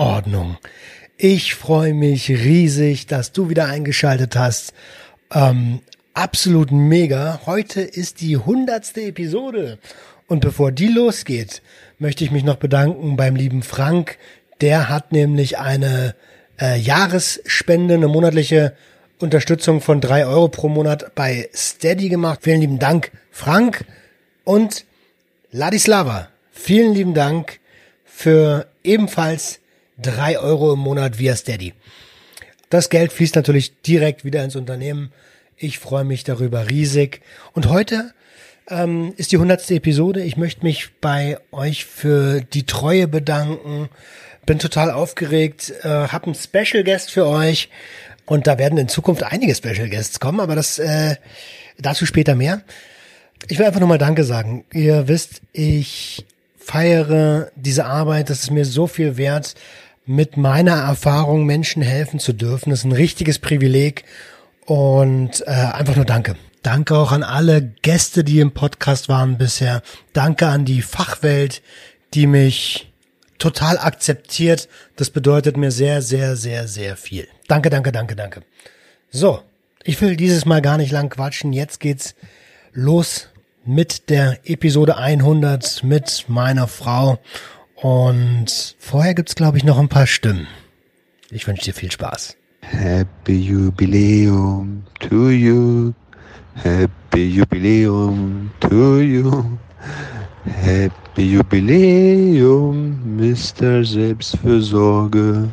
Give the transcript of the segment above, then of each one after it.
Ordnung. Ich freue mich riesig, dass du wieder eingeschaltet hast. Ähm, absolut mega. Heute ist die hundertste Episode. Und bevor die losgeht, möchte ich mich noch bedanken beim lieben Frank. Der hat nämlich eine äh, Jahresspende, eine monatliche Unterstützung von drei Euro pro Monat bei Steady gemacht. Vielen lieben Dank, Frank und Ladislava. Vielen lieben Dank für ebenfalls drei Euro im Monat via Steady. Das Geld fließt natürlich direkt wieder ins Unternehmen. Ich freue mich darüber riesig. Und heute ähm, ist die hundertste Episode. Ich möchte mich bei euch für die Treue bedanken. Bin total aufgeregt. Äh, hab einen Special Guest für euch. Und da werden in Zukunft einige Special Guests kommen, aber das äh, dazu später mehr. Ich will einfach nur mal Danke sagen. Ihr wisst, ich feiere diese Arbeit. Das ist mir so viel wert, mit meiner Erfahrung Menschen helfen zu dürfen. Das ist ein richtiges Privileg. Und äh, einfach nur Danke. Danke auch an alle Gäste, die im Podcast waren bisher. Danke an die Fachwelt, die mich total akzeptiert. Das bedeutet mir sehr, sehr, sehr, sehr viel. Danke, danke, danke, danke. So, ich will dieses Mal gar nicht lang quatschen. Jetzt geht's los mit der Episode 100 mit meiner Frau. Und vorher gibt's, glaube ich, noch ein paar Stimmen. Ich wünsche dir viel Spaß. Happy Jubiläum to you. Happy Jubiläum to you. Happy Jubiläum, Mr. Selbstfürsorge.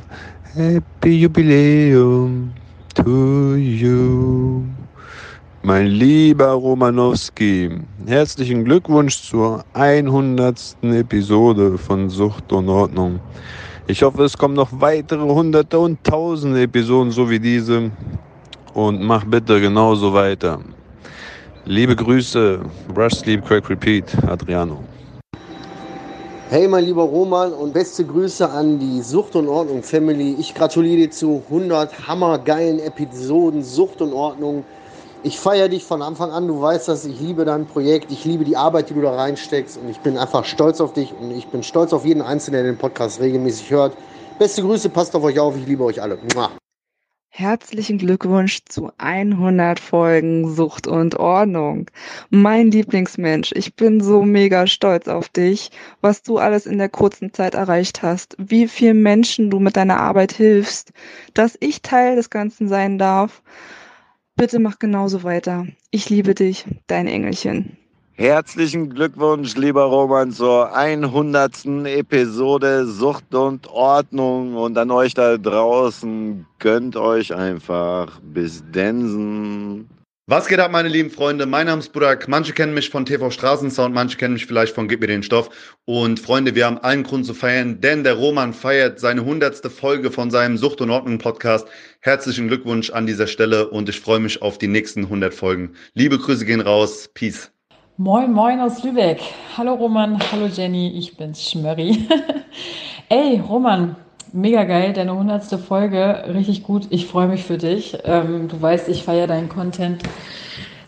Happy Jubiläum to you. Mein lieber Romanowski, herzlichen Glückwunsch zur 100. Episode von Sucht und Ordnung. Ich hoffe, es kommen noch weitere hunderte und tausende Episoden so wie diese. Und mach bitte genauso weiter. Liebe Grüße, Rush Sleep Crack Repeat, Adriano. Hey, mein lieber Roman und beste Grüße an die Sucht und Ordnung Family. Ich gratuliere dir zu 100 hammergeilen Episoden Sucht und Ordnung. Ich feiere dich von Anfang an. Du weißt das. Ich liebe dein Projekt. Ich liebe die Arbeit, die du da reinsteckst. Und ich bin einfach stolz auf dich. Und ich bin stolz auf jeden Einzelnen, der den Podcast regelmäßig hört. Beste Grüße. Passt auf euch auf. Ich liebe euch alle. Mua. Herzlichen Glückwunsch zu 100 Folgen Sucht und Ordnung. Mein Lieblingsmensch, ich bin so mega stolz auf dich, was du alles in der kurzen Zeit erreicht hast, wie vielen Menschen du mit deiner Arbeit hilfst, dass ich Teil des Ganzen sein darf. Bitte mach genauso weiter. Ich liebe dich, dein Engelchen. Herzlichen Glückwunsch, lieber Roman, zur 100. Episode Sucht und Ordnung. Und an euch da draußen, gönnt euch einfach. Bis Densen. Was geht ab, meine lieben Freunde? Mein Name ist Burak. Manche kennen mich von TV Straßensound, manche kennen mich vielleicht von Gib mir den Stoff. Und Freunde, wir haben allen Grund zu feiern, denn der Roman feiert seine hundertste Folge von seinem Sucht und Ordnung Podcast. Herzlichen Glückwunsch an dieser Stelle und ich freue mich auf die nächsten 100 Folgen. Liebe Grüße gehen raus. Peace. Moin, moin aus Lübeck. Hallo Roman, hallo Jenny, ich bin's Schmörri. Ey, Roman, mega geil, deine hundertste Folge, richtig gut. Ich freue mich für dich. Ähm, du weißt, ich feiere deinen Content.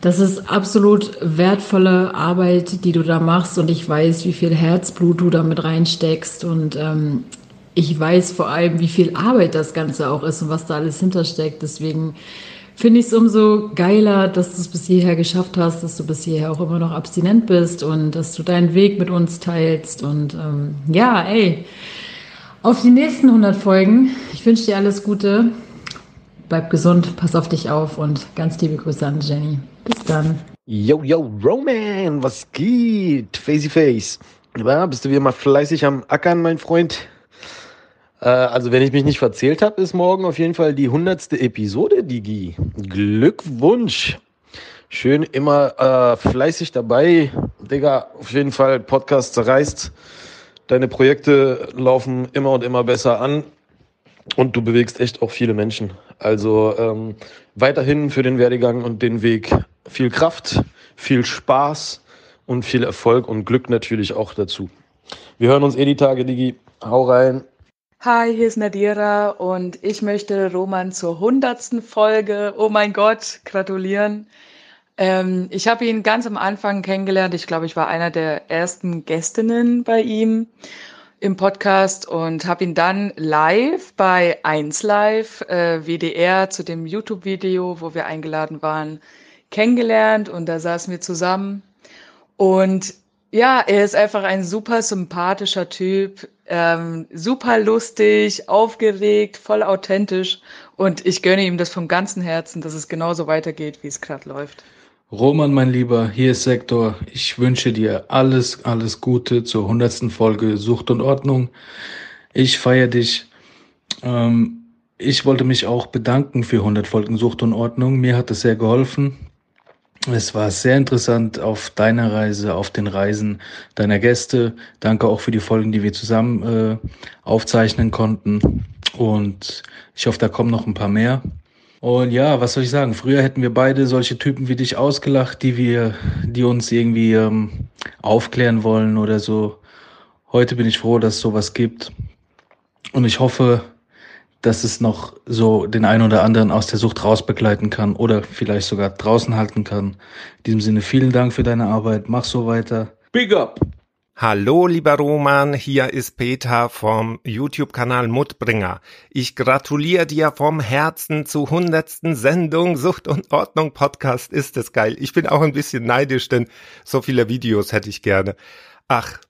Das ist absolut wertvolle Arbeit, die du da machst und ich weiß, wie viel Herzblut du damit reinsteckst und ähm, ich weiß vor allem, wie viel Arbeit das Ganze auch ist und was da alles hintersteckt. Deswegen finde ich es umso geiler, dass du es bis hierher geschafft hast, dass du bis hierher auch immer noch abstinent bist und dass du deinen Weg mit uns teilst. Und ähm, ja, ey, auf die nächsten 100 Folgen. Ich wünsche dir alles Gute. Bleib gesund, pass auf dich auf und ganz liebe Grüße an Jenny. Bis dann. Yo, yo, Roman, was geht? Facey Face. Ja, bist du wieder mal fleißig am Ackern, mein Freund? Äh, also, wenn ich mich nicht verzählt habe, ist morgen auf jeden Fall die hundertste Episode, Digi. Glückwunsch. Schön immer äh, fleißig dabei. Digga, auf jeden Fall Podcast zerreißt. Deine Projekte laufen immer und immer besser an. Und du bewegst echt auch viele Menschen. Also ähm, weiterhin für den Werdegang und den Weg viel Kraft, viel Spaß und viel Erfolg und Glück natürlich auch dazu. Wir hören uns eh die Tage, Digi. Hau rein. Hi, hier ist Nadira und ich möchte Roman zur hundertsten Folge, oh mein Gott, gratulieren. Ähm, ich habe ihn ganz am Anfang kennengelernt. Ich glaube, ich war einer der ersten Gästinnen bei ihm im Podcast und habe ihn dann live bei 1 Live äh, WDR zu dem YouTube-Video, wo wir eingeladen waren, kennengelernt und da saßen wir zusammen. Und ja, er ist einfach ein super sympathischer Typ, ähm, super lustig, aufgeregt, voll authentisch und ich gönne ihm das vom ganzen Herzen, dass es genauso weitergeht, wie es gerade läuft. Roman, mein Lieber, hier ist Sektor. Ich wünsche dir alles, alles Gute zur hundertsten Folge Sucht und Ordnung. Ich feiere dich. Ähm, ich wollte mich auch bedanken für 100 Folgen Sucht und Ordnung. Mir hat es sehr geholfen. Es war sehr interessant auf deiner Reise, auf den Reisen deiner Gäste. Danke auch für die Folgen, die wir zusammen äh, aufzeichnen konnten. Und ich hoffe, da kommen noch ein paar mehr. Und ja, was soll ich sagen? Früher hätten wir beide solche Typen wie dich ausgelacht, die wir, die uns irgendwie ähm, aufklären wollen oder so. Heute bin ich froh, dass es sowas gibt. Und ich hoffe, dass es noch so den einen oder anderen aus der Sucht rausbegleiten kann oder vielleicht sogar draußen halten kann. In diesem Sinne vielen Dank für deine Arbeit. Mach so weiter. Big up! Hallo, lieber Roman, hier ist Peter vom YouTube-Kanal Mutbringer. Ich gratuliere dir vom Herzen zur hundertsten Sendung Sucht und Ordnung Podcast. Ist es geil. Ich bin auch ein bisschen neidisch, denn so viele Videos hätte ich gerne. Ach,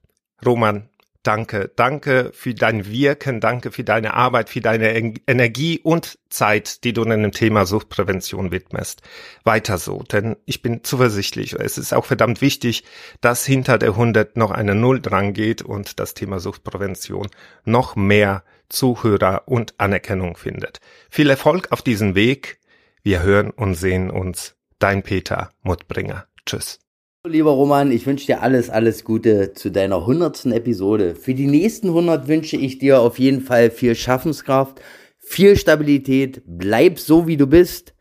Roman, Danke, danke für dein Wirken, danke für deine Arbeit, für deine Energie und Zeit, die du einem Thema Suchtprävention widmest. Weiter so, denn ich bin zuversichtlich. Es ist auch verdammt wichtig, dass hinter der 100 noch eine Null dran geht und das Thema Suchtprävention noch mehr Zuhörer und Anerkennung findet. Viel Erfolg auf diesem Weg. Wir hören und sehen uns. Dein Peter Mutbringer. Tschüss. Lieber Roman, ich wünsche dir alles, alles Gute zu deiner hundertsten Episode. Für die nächsten 100 wünsche ich dir auf jeden Fall viel Schaffenskraft, viel Stabilität. Bleib so, wie du bist.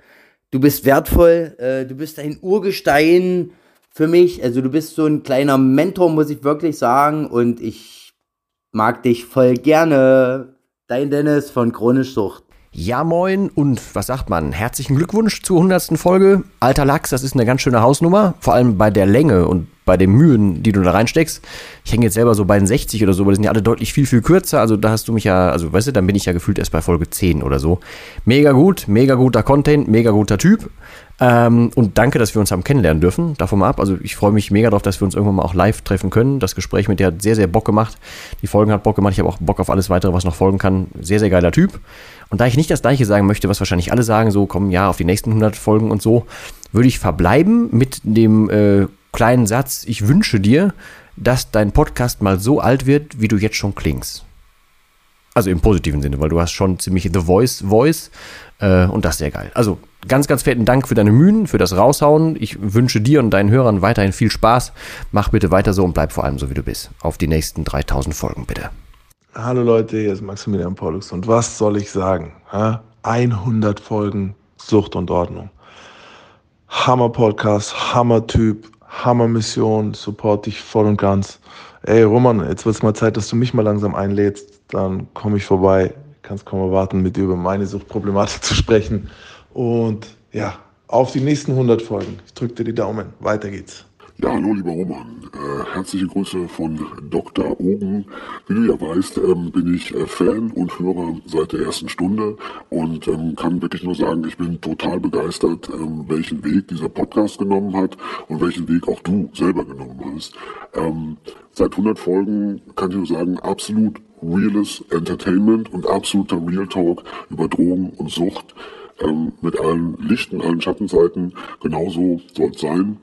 Du bist wertvoll. Äh, du bist ein Urgestein für mich. Also du bist so ein kleiner Mentor, muss ich wirklich sagen. Und ich mag dich voll gerne. Dein Dennis von Chronisch Sucht. Ja, moin und was sagt man? Herzlichen Glückwunsch zur 100. Folge. Alter Lachs, das ist eine ganz schöne Hausnummer, vor allem bei der Länge und bei den Mühen, die du da reinsteckst. Ich hänge jetzt selber so bei den 60 oder so, aber die sind ja alle deutlich viel, viel kürzer. Also da hast du mich ja, also weißt du, dann bin ich ja gefühlt erst bei Folge 10 oder so. Mega gut, mega guter Content, mega guter Typ. Ähm, und danke, dass wir uns haben kennenlernen dürfen. Davon mal ab. Also ich freue mich mega darauf, dass wir uns irgendwann mal auch live treffen können. Das Gespräch mit dir hat sehr, sehr Bock gemacht. Die Folgen hat Bock gemacht. Ich habe auch Bock auf alles weitere, was noch folgen kann. Sehr, sehr geiler Typ. Und da ich nicht das gleiche sagen möchte, was wahrscheinlich alle sagen, so kommen ja auf die nächsten 100 Folgen und so, würde ich verbleiben mit dem äh, kleinen Satz, ich wünsche dir, dass dein Podcast mal so alt wird, wie du jetzt schon klingst. Also im positiven Sinne, weil du hast schon ziemlich The Voice Voice äh, und das ist sehr geil. Also ganz, ganz fetten Dank für deine Mühen, für das Raushauen. Ich wünsche dir und deinen Hörern weiterhin viel Spaß. Mach bitte weiter so und bleib vor allem so, wie du bist. Auf die nächsten 3000 Folgen bitte. Hallo Leute, hier ist Maximilian Pollux und was soll ich sagen? 100 Folgen Sucht und Ordnung. Hammer Podcast, Hammer Typ, Hammer Mission, support dich voll und ganz. Ey Roman, jetzt wird es mal Zeit, dass du mich mal langsam einlädst, dann komme ich vorbei. Kannst kaum erwarten, mit dir über meine Suchtproblematik zu sprechen. Und ja, auf die nächsten 100 Folgen. Ich drücke dir die Daumen. Weiter geht's. Ja, hallo lieber Roman. Äh, herzliche Grüße von Dr. Ogen. Wie du ja weißt, ähm, bin ich äh, Fan und Hörer seit der ersten Stunde und ähm, kann wirklich nur sagen, ich bin total begeistert, ähm, welchen Weg dieser Podcast genommen hat und welchen Weg auch du selber genommen hast. Ähm, seit 100 Folgen kann ich nur sagen, absolut reales Entertainment und absoluter Real Talk über Drogen und Sucht ähm, mit allen Lichten, allen Schattenseiten. Genauso soll es sein.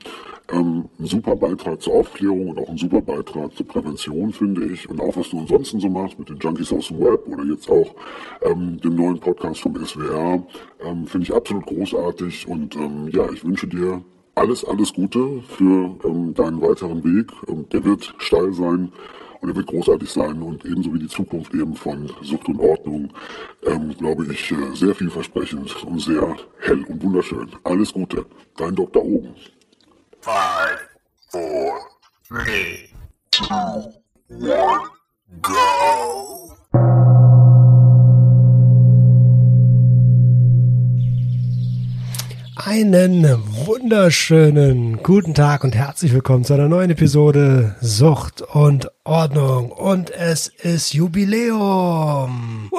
Ähm, ein super Beitrag zur Aufklärung und auch ein super Beitrag zur Prävention, finde ich. Und auch was du ansonsten so machst mit den Junkies aus dem Web oder jetzt auch ähm, dem neuen Podcast vom SWR, ähm, finde ich absolut großartig. Und ähm, ja, ich wünsche dir alles, alles Gute für ähm, deinen weiteren Weg. Ähm, der wird steil sein und er wird großartig sein und ebenso wie die Zukunft eben von Sucht und Ordnung, ähm, glaube ich, äh, sehr vielversprechend und sehr hell und wunderschön. Alles Gute, dein Dr. Oben. Five, four, three, two, one, go. Einen wunderschönen guten Tag und herzlich willkommen zu einer neuen Episode Sucht und Ordnung. Und es ist Jubiläum.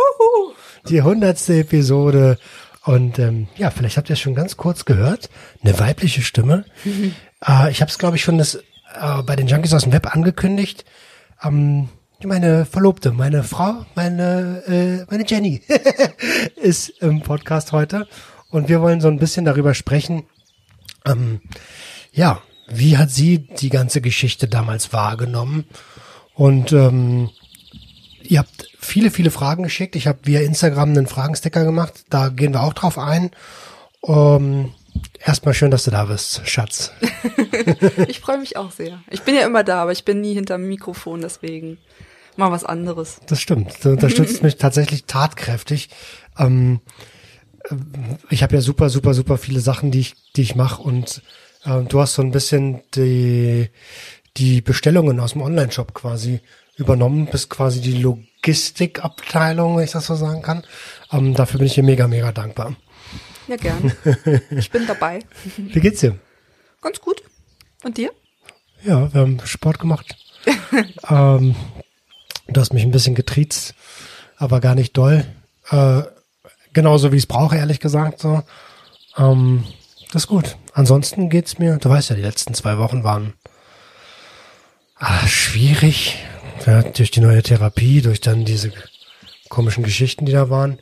Die hundertste Episode. Und ähm, ja, vielleicht habt ihr es schon ganz kurz gehört. Eine weibliche Stimme. äh, ich habe es, glaube ich, schon das, äh, bei den Junkies aus dem Web angekündigt. Ähm, meine Verlobte, meine Frau, meine, äh, meine Jenny ist im Podcast heute. Und wir wollen so ein bisschen darüber sprechen, ähm, ja, wie hat sie die ganze Geschichte damals wahrgenommen? Und ähm, ihr habt viele, viele Fragen geschickt. Ich habe via Instagram einen Fragensticker gemacht. Da gehen wir auch drauf ein. Ähm, erstmal schön, dass du da bist, Schatz. ich freue mich auch sehr. Ich bin ja immer da, aber ich bin nie hinterm Mikrofon, deswegen mal was anderes. Das stimmt. Du unterstützt mich tatsächlich tatkräftig. Ähm, ich habe ja super, super, super viele Sachen, die ich, die ich mache und äh, du hast so ein bisschen die, die Bestellungen aus dem Online-Shop quasi übernommen, bist quasi die Logistikabteilung, wenn ich das so sagen kann. Ähm, dafür bin ich dir mega, mega dankbar. Ja, gern. Ich bin dabei. Wie geht's dir? Ganz gut. Und dir? Ja, wir haben Sport gemacht. ähm, du hast mich ein bisschen getriezt, aber gar nicht doll. Äh, genauso wie ich es brauche, ehrlich gesagt. So. Ähm, das ist gut. Ansonsten geht's mir, du weißt ja, die letzten zwei Wochen waren ah, schwierig. Ja, durch die neue Therapie, durch dann diese komischen Geschichten, die da waren,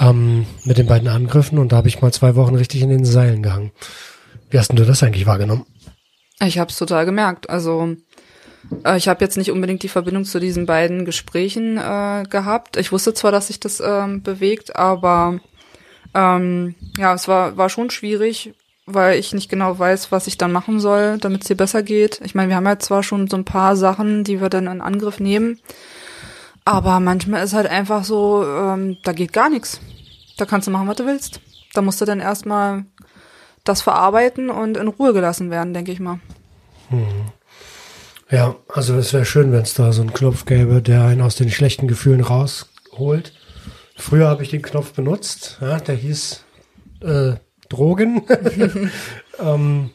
ähm, mit den beiden Angriffen und da habe ich mal zwei Wochen richtig in den Seilen gehangen. Wie hast denn du das eigentlich wahrgenommen? Ich habe es total gemerkt. Also äh, ich habe jetzt nicht unbedingt die Verbindung zu diesen beiden Gesprächen äh, gehabt. Ich wusste zwar, dass sich das ähm, bewegt, aber ähm, ja, es war, war schon schwierig, weil ich nicht genau weiß, was ich dann machen soll, damit es dir besser geht. Ich meine, wir haben ja zwar schon so ein paar Sachen, die wir dann in Angriff nehmen, aber manchmal ist halt einfach so, ähm, da geht gar nichts. Da kannst du machen, was du willst. Da musst du dann erstmal das verarbeiten und in Ruhe gelassen werden, denke ich mal. Hm. Ja, also es wäre schön, wenn es da so einen Knopf gäbe, der einen aus den schlechten Gefühlen rausholt. Früher habe ich den Knopf benutzt, ja, der hieß äh, Drogen. ähm,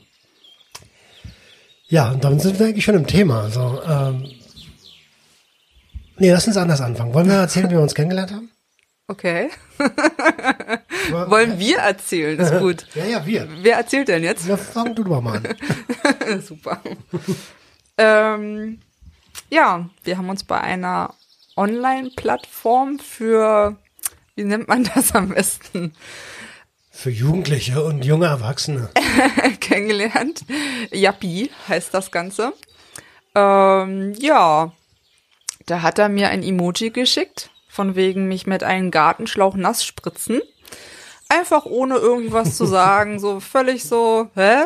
ja, und dann sind wir eigentlich schon im Thema. Also, ähm, nee, lass uns anders anfangen. Wollen wir erzählen, wie wir uns kennengelernt haben? Okay. Wollen wir erzählen? Ist gut. Ja, ja, wir. Wer erzählt denn jetzt? Ja, fang du doch mal an. Super. ähm, ja, wir haben uns bei einer Online-Plattform für, wie nennt man das am besten? Für Jugendliche und junge Erwachsene. kennengelernt. Yappi heißt das Ganze. Ähm, ja, da hat er mir ein Emoji geschickt, von wegen mich mit einem Gartenschlauch nass spritzen. Einfach ohne irgendwas zu sagen, so völlig so, hä?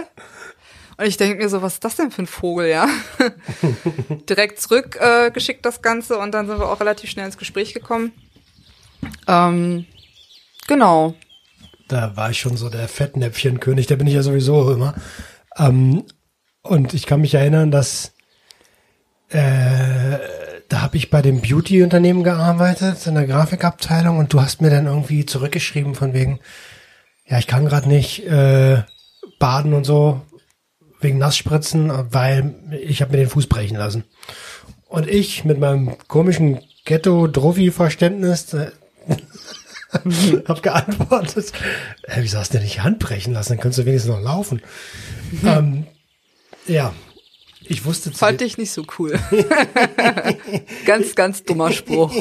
Und ich denke mir so, was ist das denn für ein Vogel, ja? Direkt zurück äh, das Ganze und dann sind wir auch relativ schnell ins Gespräch gekommen. Ähm, genau. Da war ich schon so der Fettnäpfchenkönig, der bin ich ja sowieso immer. Ähm, und ich kann mich erinnern, dass äh, da habe ich bei dem Beauty-Unternehmen gearbeitet, in der Grafikabteilung, und du hast mir dann irgendwie zurückgeschrieben von wegen, ja, ich kann gerade nicht äh, baden und so, wegen Nassspritzen, weil ich habe mir den Fuß brechen lassen. Und ich mit meinem komischen Ghetto-Drophy-Verständnis äh, hab geantwortet, äh, wieso hast du denn nicht Hand brechen lassen? Dann könntest du wenigstens noch laufen. ähm, ja, ich wusste Fand ich nicht so cool. ganz, ganz dummer Spruch.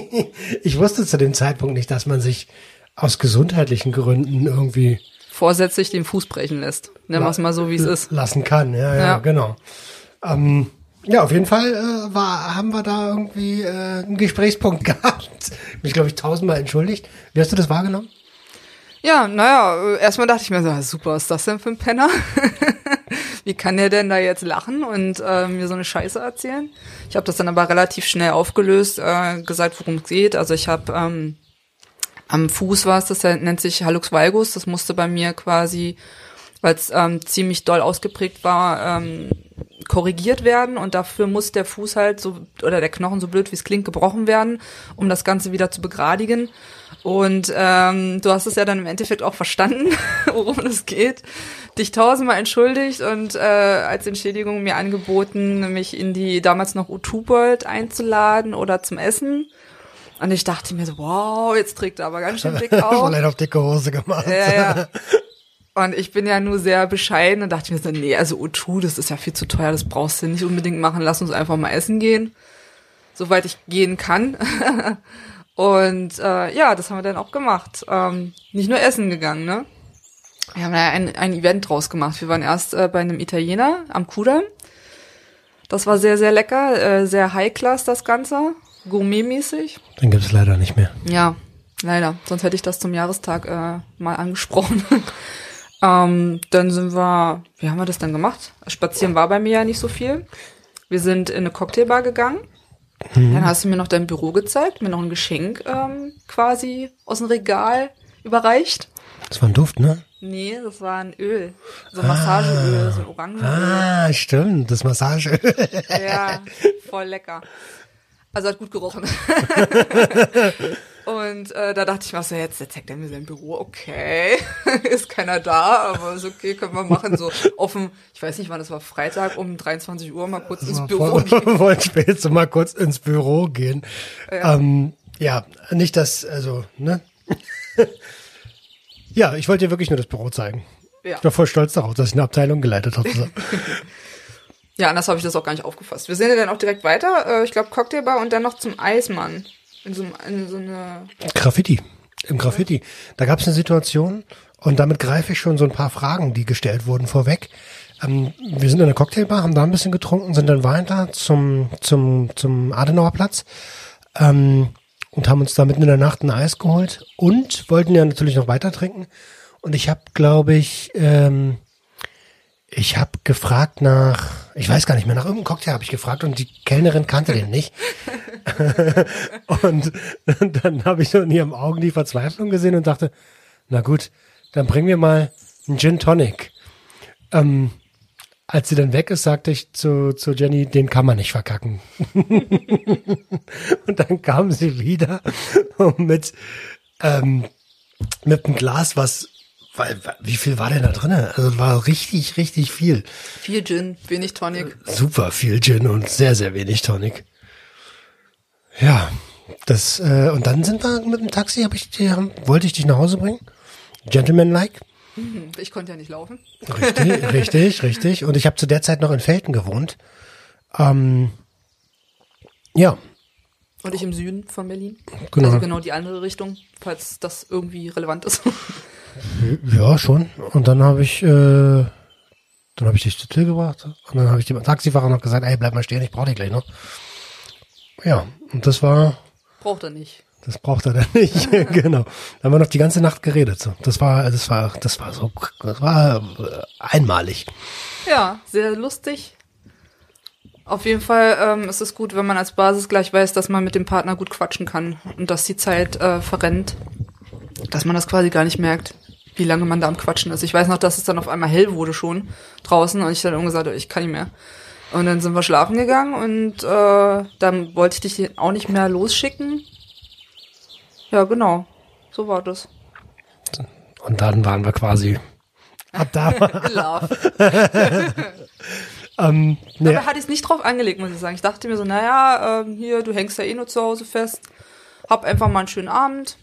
Ich wusste zu dem Zeitpunkt nicht, dass man sich aus gesundheitlichen Gründen irgendwie vorsätzlich den Fuß brechen lässt. Nennen wir es mal so, wie es ist. Lassen kann, ja, ja, ja. genau. Ähm, ja, auf jeden Fall äh, war, haben wir da irgendwie äh, einen Gesprächspunkt gehabt. Mich, glaube ich, tausendmal entschuldigt. Wie hast du das wahrgenommen? Ja, naja, erstmal dachte ich mir so, super, was ist das denn für ein Penner? wie kann der denn da jetzt lachen und äh, mir so eine Scheiße erzählen? Ich habe das dann aber relativ schnell aufgelöst, äh, gesagt, worum es geht. Also ich habe ähm, am Fuß war es, das nennt sich Hallux valgus, das musste bei mir quasi, weil es ähm, ziemlich doll ausgeprägt war, ähm, korrigiert werden und dafür muss der Fuß halt so oder der Knochen so blöd wie es klingt gebrochen werden, um das Ganze wieder zu begradigen. Und ähm, du hast es ja dann im Endeffekt auch verstanden, worum es geht. Dich tausendmal entschuldigt und äh, als Entschädigung mir angeboten, mich in die damals noch U2 World einzuladen oder zum Essen. Und ich dachte mir so, wow, jetzt trägt er aber ganz schön dick auf. Voll auf dicke Hose gemacht. Ja, ja. Und ich bin ja nur sehr bescheiden und dachte mir so, nee, also O2, das ist ja viel zu teuer, das brauchst du nicht unbedingt machen, lass uns einfach mal essen gehen, soweit ich gehen kann. Und äh, ja, das haben wir dann auch gemacht. Ähm, nicht nur essen gegangen, ne? Wir haben ja ein, ein Event draus gemacht. Wir waren erst äh, bei einem Italiener am Kudamm. Das war sehr, sehr lecker, äh, sehr High-Class das Ganze, gourmetmäßig. Den gibt es leider nicht mehr. Ja, leider. Sonst hätte ich das zum Jahrestag äh, mal angesprochen. ähm, dann sind wir, wie haben wir das dann gemacht? Spazieren war bei mir ja nicht so viel. Wir sind in eine Cocktailbar gegangen. Mhm. Dann hast du mir noch dein Büro gezeigt, mir noch ein Geschenk ähm, quasi aus dem Regal überreicht. Das war ein Duft, ne? Nee, das war ein Öl. So Massageöl, so ein Orangenöl. Ah, stimmt, das Massageöl. Ja, voll lecker. Also hat gut gerochen. Und äh, da dachte ich mir so, jetzt, jetzt zeigt er mir sein Büro, okay, ist keiner da, aber ist okay, können wir machen. So offen, ich weiß nicht wann, das war Freitag um 23 Uhr mal kurz ins Büro gehen. wollen so mal kurz ins Büro gehen. Ja. Ähm, ja, nicht das, also, ne? ja, ich wollte dir wirklich nur das Büro zeigen. Ja. Ich war voll stolz darauf, dass ich eine Abteilung geleitet habe. Ja, anders habe ich das auch gar nicht aufgefasst. Wir sind ja dann auch direkt weiter, äh, ich glaube Cocktailbar und dann noch zum Eismann. In so, in so eine Graffiti. Im Graffiti. Da gab es eine Situation und damit greife ich schon so ein paar Fragen, die gestellt wurden, vorweg. Ähm, wir sind in der Cocktailbar, haben da ein bisschen getrunken, sind dann weiter zum, zum, zum Adenauerplatz ähm, und haben uns da mitten in der Nacht ein Eis geholt und wollten ja natürlich noch weiter trinken. Und ich habe, glaube ich, ähm, ich habe gefragt nach, ich weiß gar nicht mehr, nach irgendeinem Cocktail habe ich gefragt und die Kellnerin kannte den nicht. und dann habe ich so in ihren Augen die Verzweiflung gesehen und dachte, na gut, dann bring mir mal einen Gin Tonic. Ähm, als sie dann weg ist, sagte ich zu, zu Jenny, den kann man nicht verkacken. und dann kam sie wieder mit, ähm, mit einem Glas, was, weil, wie viel war denn da drin? Also war richtig, richtig viel. viel Gin, wenig Tonic. Super viel Gin und sehr, sehr wenig Tonic. Ja, das, äh, und dann sind wir mit dem Taxi, hab ich, die, wollte ich dich nach Hause bringen. Gentleman-like. Mhm, Ich konnte ja nicht laufen. Richtig, richtig, richtig. Und ich habe zu der Zeit noch in Felten gewohnt. Ähm, ja, Und ich im Süden von Berlin. Genau. Also genau die andere Richtung, falls das irgendwie relevant ist. ja, schon. Und dann habe ich, äh, dann habe ich dich zur Tür gebracht. Und dann habe ich dem Taxifahrer noch gesagt, ey, bleib mal stehen, ich brauche dich gleich noch. Ja, und das war, Braucht er nicht. das braucht er dann nicht. genau. Da haben wir noch die ganze Nacht geredet. So. Das war, das war, das war so, das war äh, einmalig. Ja, sehr lustig. Auf jeden Fall ähm, ist es gut, wenn man als Basis gleich weiß, dass man mit dem Partner gut quatschen kann und dass die Zeit äh, verrennt. Dass man das quasi gar nicht merkt, wie lange man da am Quatschen ist. Ich weiß noch, dass es dann auf einmal hell wurde schon draußen und ich dann gesagt habe, ich kann nicht mehr. Und dann sind wir schlafen gegangen und äh, dann wollte ich dich auch nicht mehr losschicken. Ja, genau. So war das. Und dann waren wir quasi ab da. Ähm, nee, Dabei hatte ich es nicht drauf angelegt, muss ich sagen. Ich dachte mir so, naja, ähm, hier, du hängst ja eh nur zu Hause fest. Hab einfach mal einen schönen Abend.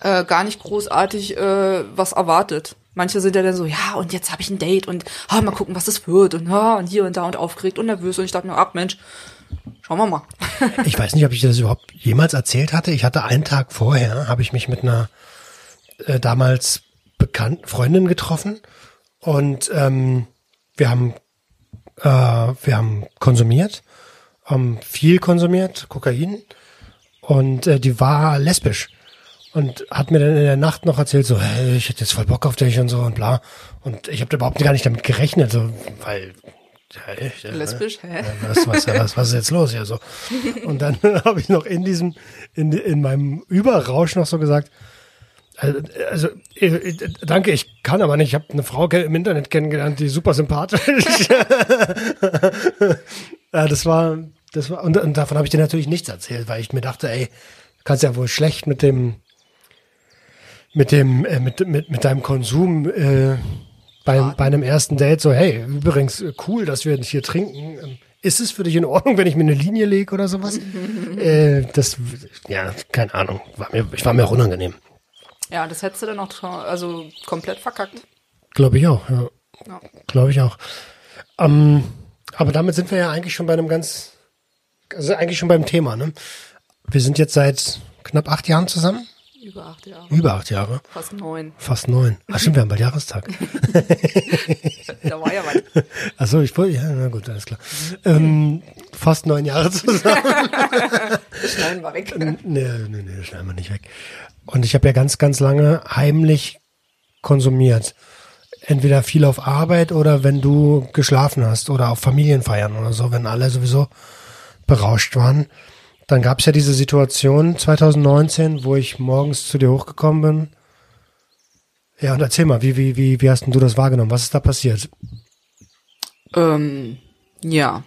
Äh, gar nicht großartig äh, was erwartet. Manche sind ja dann so, ja, und jetzt habe ich ein Date und ah, mal gucken, was das wird und, ah, und hier und da und aufgeregt und nervös. Und ich dachte mir, ach Mensch, schauen wir mal. ich weiß nicht, ob ich das überhaupt jemals erzählt hatte. Ich hatte einen Tag vorher, habe ich mich mit einer äh, damals bekannten Freundin getroffen und ähm, wir haben äh, wir haben konsumiert, ähm, viel konsumiert, Kokain und äh, die war lesbisch und hat mir dann in der Nacht noch erzählt, so, hey, ich hätte jetzt voll Bock auf dich und so und bla. Und ich habe überhaupt gar nicht damit gerechnet, so, weil ja, ne? Lesbisch, hä? Ja, was, was, was, was ist jetzt los hier so? Und dann habe ich noch in diesem, in, in meinem Überrausch noch so gesagt, also, also äh, danke, ich kann aber nicht. Ich habe eine Frau im Internet kennengelernt, die super sympathisch. ja, das war, das war und, und davon habe ich dir natürlich nichts erzählt, weil ich mir dachte, ey, kannst ja wohl schlecht mit dem, mit dem, äh, mit, mit, mit deinem Konsum äh, beim, bei einem ersten Date so, hey, übrigens äh, cool, dass wir hier trinken. Ähm, Ist es für dich in Ordnung, wenn ich mir eine Linie lege oder sowas? äh, das, ja, keine Ahnung. War mir, ich war mir auch unangenehm. Ja, das hättest du dann auch also komplett verkackt. Glaube ich auch, ja. Ja. Glaube ich auch. Ähm, aber damit sind wir ja eigentlich schon bei einem ganz, also eigentlich schon beim Thema, ne? Wir sind jetzt seit knapp acht Jahren zusammen. Über acht Jahre. Über acht Jahre. Fast neun. Fast neun. Ach stimmt, wir haben bald Jahrestag. Da war ja was. Achso, ich wollte, ja, na gut, alles klar. Ähm, fast neun Jahre zusammen. Das schneiden wir weg. nee, nee, nee, das schneiden wir nicht weg. Und ich habe ja ganz, ganz lange heimlich konsumiert. Entweder viel auf Arbeit oder wenn du geschlafen hast oder auf Familienfeiern oder so, wenn alle sowieso berauscht waren. Dann gab es ja diese Situation 2019, wo ich morgens zu dir hochgekommen bin. Ja, und erzähl mal, wie, wie, wie, wie hast denn du das wahrgenommen? Was ist da passiert? Ähm, ja.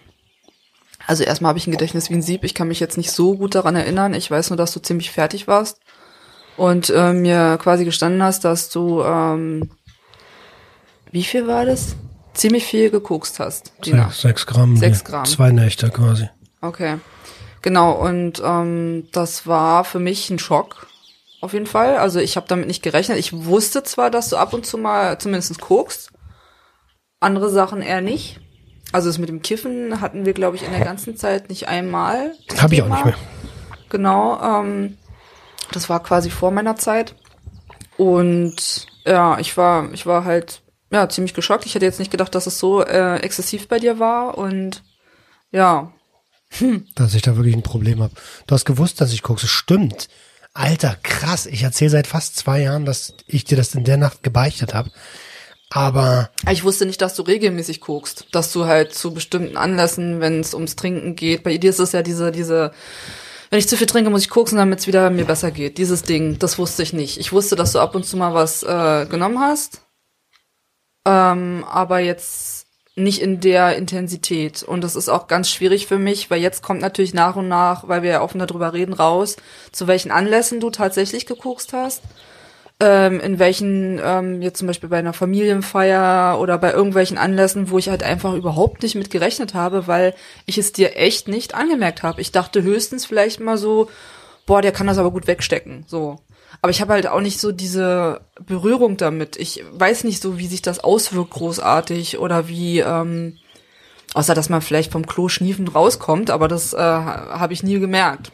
Also erstmal habe ich ein Gedächtnis wie ein Sieb. Ich kann mich jetzt nicht so gut daran erinnern. Ich weiß nur, dass du ziemlich fertig warst und äh, mir quasi gestanden hast, dass du ähm, wie viel war das? Ziemlich viel gekokst hast. die Nacht. Sechs, sechs Gramm. Sechs Gramm. Zwei Nächte quasi. Okay. Genau, und ähm, das war für mich ein Schock. Auf jeden Fall. Also ich habe damit nicht gerechnet. Ich wusste zwar, dass du ab und zu mal zumindest kokst, andere Sachen eher nicht. Also das mit dem Kiffen hatten wir, glaube ich, in der ganzen Zeit nicht einmal. das Hab ich auch nicht mehr. Genau, ähm, das war quasi vor meiner Zeit. Und ja, ich war, ich war halt ja ziemlich geschockt. Ich hätte jetzt nicht gedacht, dass es so äh, exzessiv bei dir war. Und ja, dass ich da wirklich ein Problem habe. Du hast gewusst, dass ich kokse. Stimmt. Alter, krass. Ich erzähle seit fast zwei Jahren, dass ich dir das in der Nacht gebeichtet habe. Aber Ich wusste nicht, dass du regelmäßig kokst, dass du halt zu bestimmten Anlässen, wenn es ums Trinken geht, bei dir ist es ja diese, diese, wenn ich zu viel trinke, muss ich koksen, damit es wieder mir besser geht. Dieses Ding, das wusste ich nicht. Ich wusste, dass du ab und zu mal was äh, genommen hast, ähm, aber jetzt nicht in der Intensität. Und das ist auch ganz schwierig für mich, weil jetzt kommt natürlich nach und nach, weil wir ja offen darüber reden, raus, zu welchen Anlässen du tatsächlich gekokst hast ähm, in welchen, ähm, jetzt zum Beispiel bei einer Familienfeier oder bei irgendwelchen Anlässen, wo ich halt einfach überhaupt nicht mit gerechnet habe, weil ich es dir echt nicht angemerkt habe. Ich dachte höchstens vielleicht mal so, boah, der kann das aber gut wegstecken, so. Aber ich habe halt auch nicht so diese Berührung damit. Ich weiß nicht so, wie sich das auswirkt großartig oder wie, ähm, außer dass man vielleicht vom Klo schniefend rauskommt, aber das äh, habe ich nie gemerkt.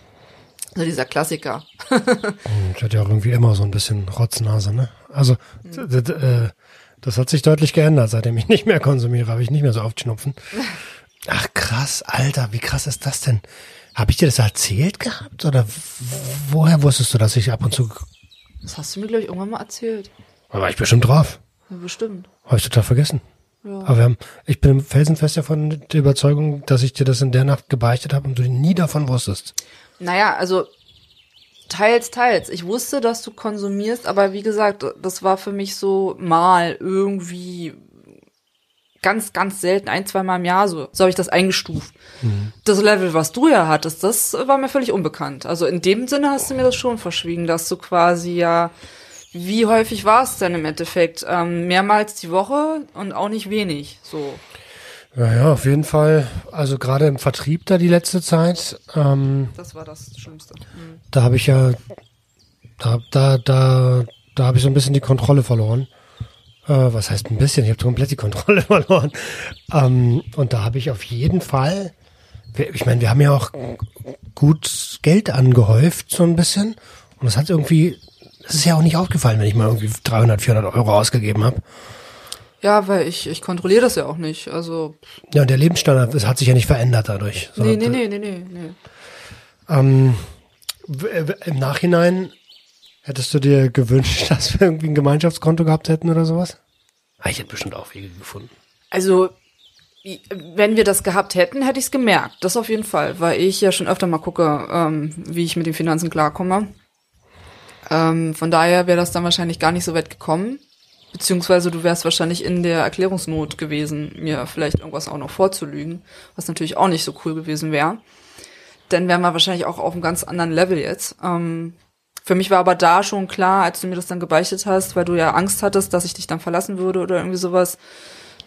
So dieser Klassiker. ich hatte ja auch irgendwie immer so ein bisschen Rotznase, ne? Also, d- äh, das hat sich deutlich geändert, seitdem ich nicht mehr konsumiere, habe ich nicht mehr so oft Schnupfen. Ach krass, Alter, wie krass ist das denn? Habe ich dir das erzählt gehabt? Oder woher wusstest du, dass ich ab und zu. Das hast du mir, glaube ich, irgendwann mal erzählt. Da war ich bestimmt drauf. Ja, bestimmt. Habe ich total vergessen. Ja. Aber wir haben, ich bin felsenfest davon der Überzeugung, dass ich dir das in der Nacht gebeichtet habe und du nie davon wusstest. Naja, also teils, teils. Ich wusste, dass du konsumierst, aber wie gesagt, das war für mich so mal irgendwie ganz, ganz selten, ein, zweimal im Jahr so. So habe ich das eingestuft. Das Level, was du ja hattest, das war mir völlig unbekannt. Also in dem Sinne hast du mir das schon verschwiegen, dass du quasi ja, wie häufig war es denn im Endeffekt? Ähm, mehrmals die Woche und auch nicht wenig, so. Ja, ja, auf jeden Fall. Also gerade im Vertrieb da die letzte Zeit, ähm, Das war das Schlimmste. Mhm. da habe ich ja, da, da, da, da habe ich so ein bisschen die Kontrolle verloren. Äh, was heißt ein bisschen? Ich habe komplett die Kontrolle verloren. Ähm, und da habe ich auf jeden Fall, ich meine, wir haben ja auch gut Geld angehäuft, so ein bisschen. Und das hat irgendwie, das ist ja auch nicht aufgefallen, wenn ich mal irgendwie 300, 400 Euro ausgegeben habe. Ja, weil ich, ich kontrolliere das ja auch nicht. Also, Ja, und der Lebensstandard, das hat sich ja nicht verändert dadurch. nee, nee, nee, nee, nee, nee. Ähm, Im Nachhinein Hättest du dir gewünscht, dass wir irgendwie ein Gemeinschaftskonto gehabt hätten oder sowas? Ah, ich hätte bestimmt auch Wege gefunden. Also, wenn wir das gehabt hätten, hätte ich es gemerkt. Das auf jeden Fall, weil ich ja schon öfter mal gucke, ähm, wie ich mit den Finanzen klarkomme. Ähm, von daher wäre das dann wahrscheinlich gar nicht so weit gekommen. Beziehungsweise du wärst wahrscheinlich in der Erklärungsnot gewesen, mir vielleicht irgendwas auch noch vorzulügen, was natürlich auch nicht so cool gewesen wäre. Dann wären wir wahrscheinlich auch auf einem ganz anderen Level jetzt. Ähm, für mich war aber da schon klar, als du mir das dann gebeichtet hast, weil du ja Angst hattest, dass ich dich dann verlassen würde oder irgendwie sowas,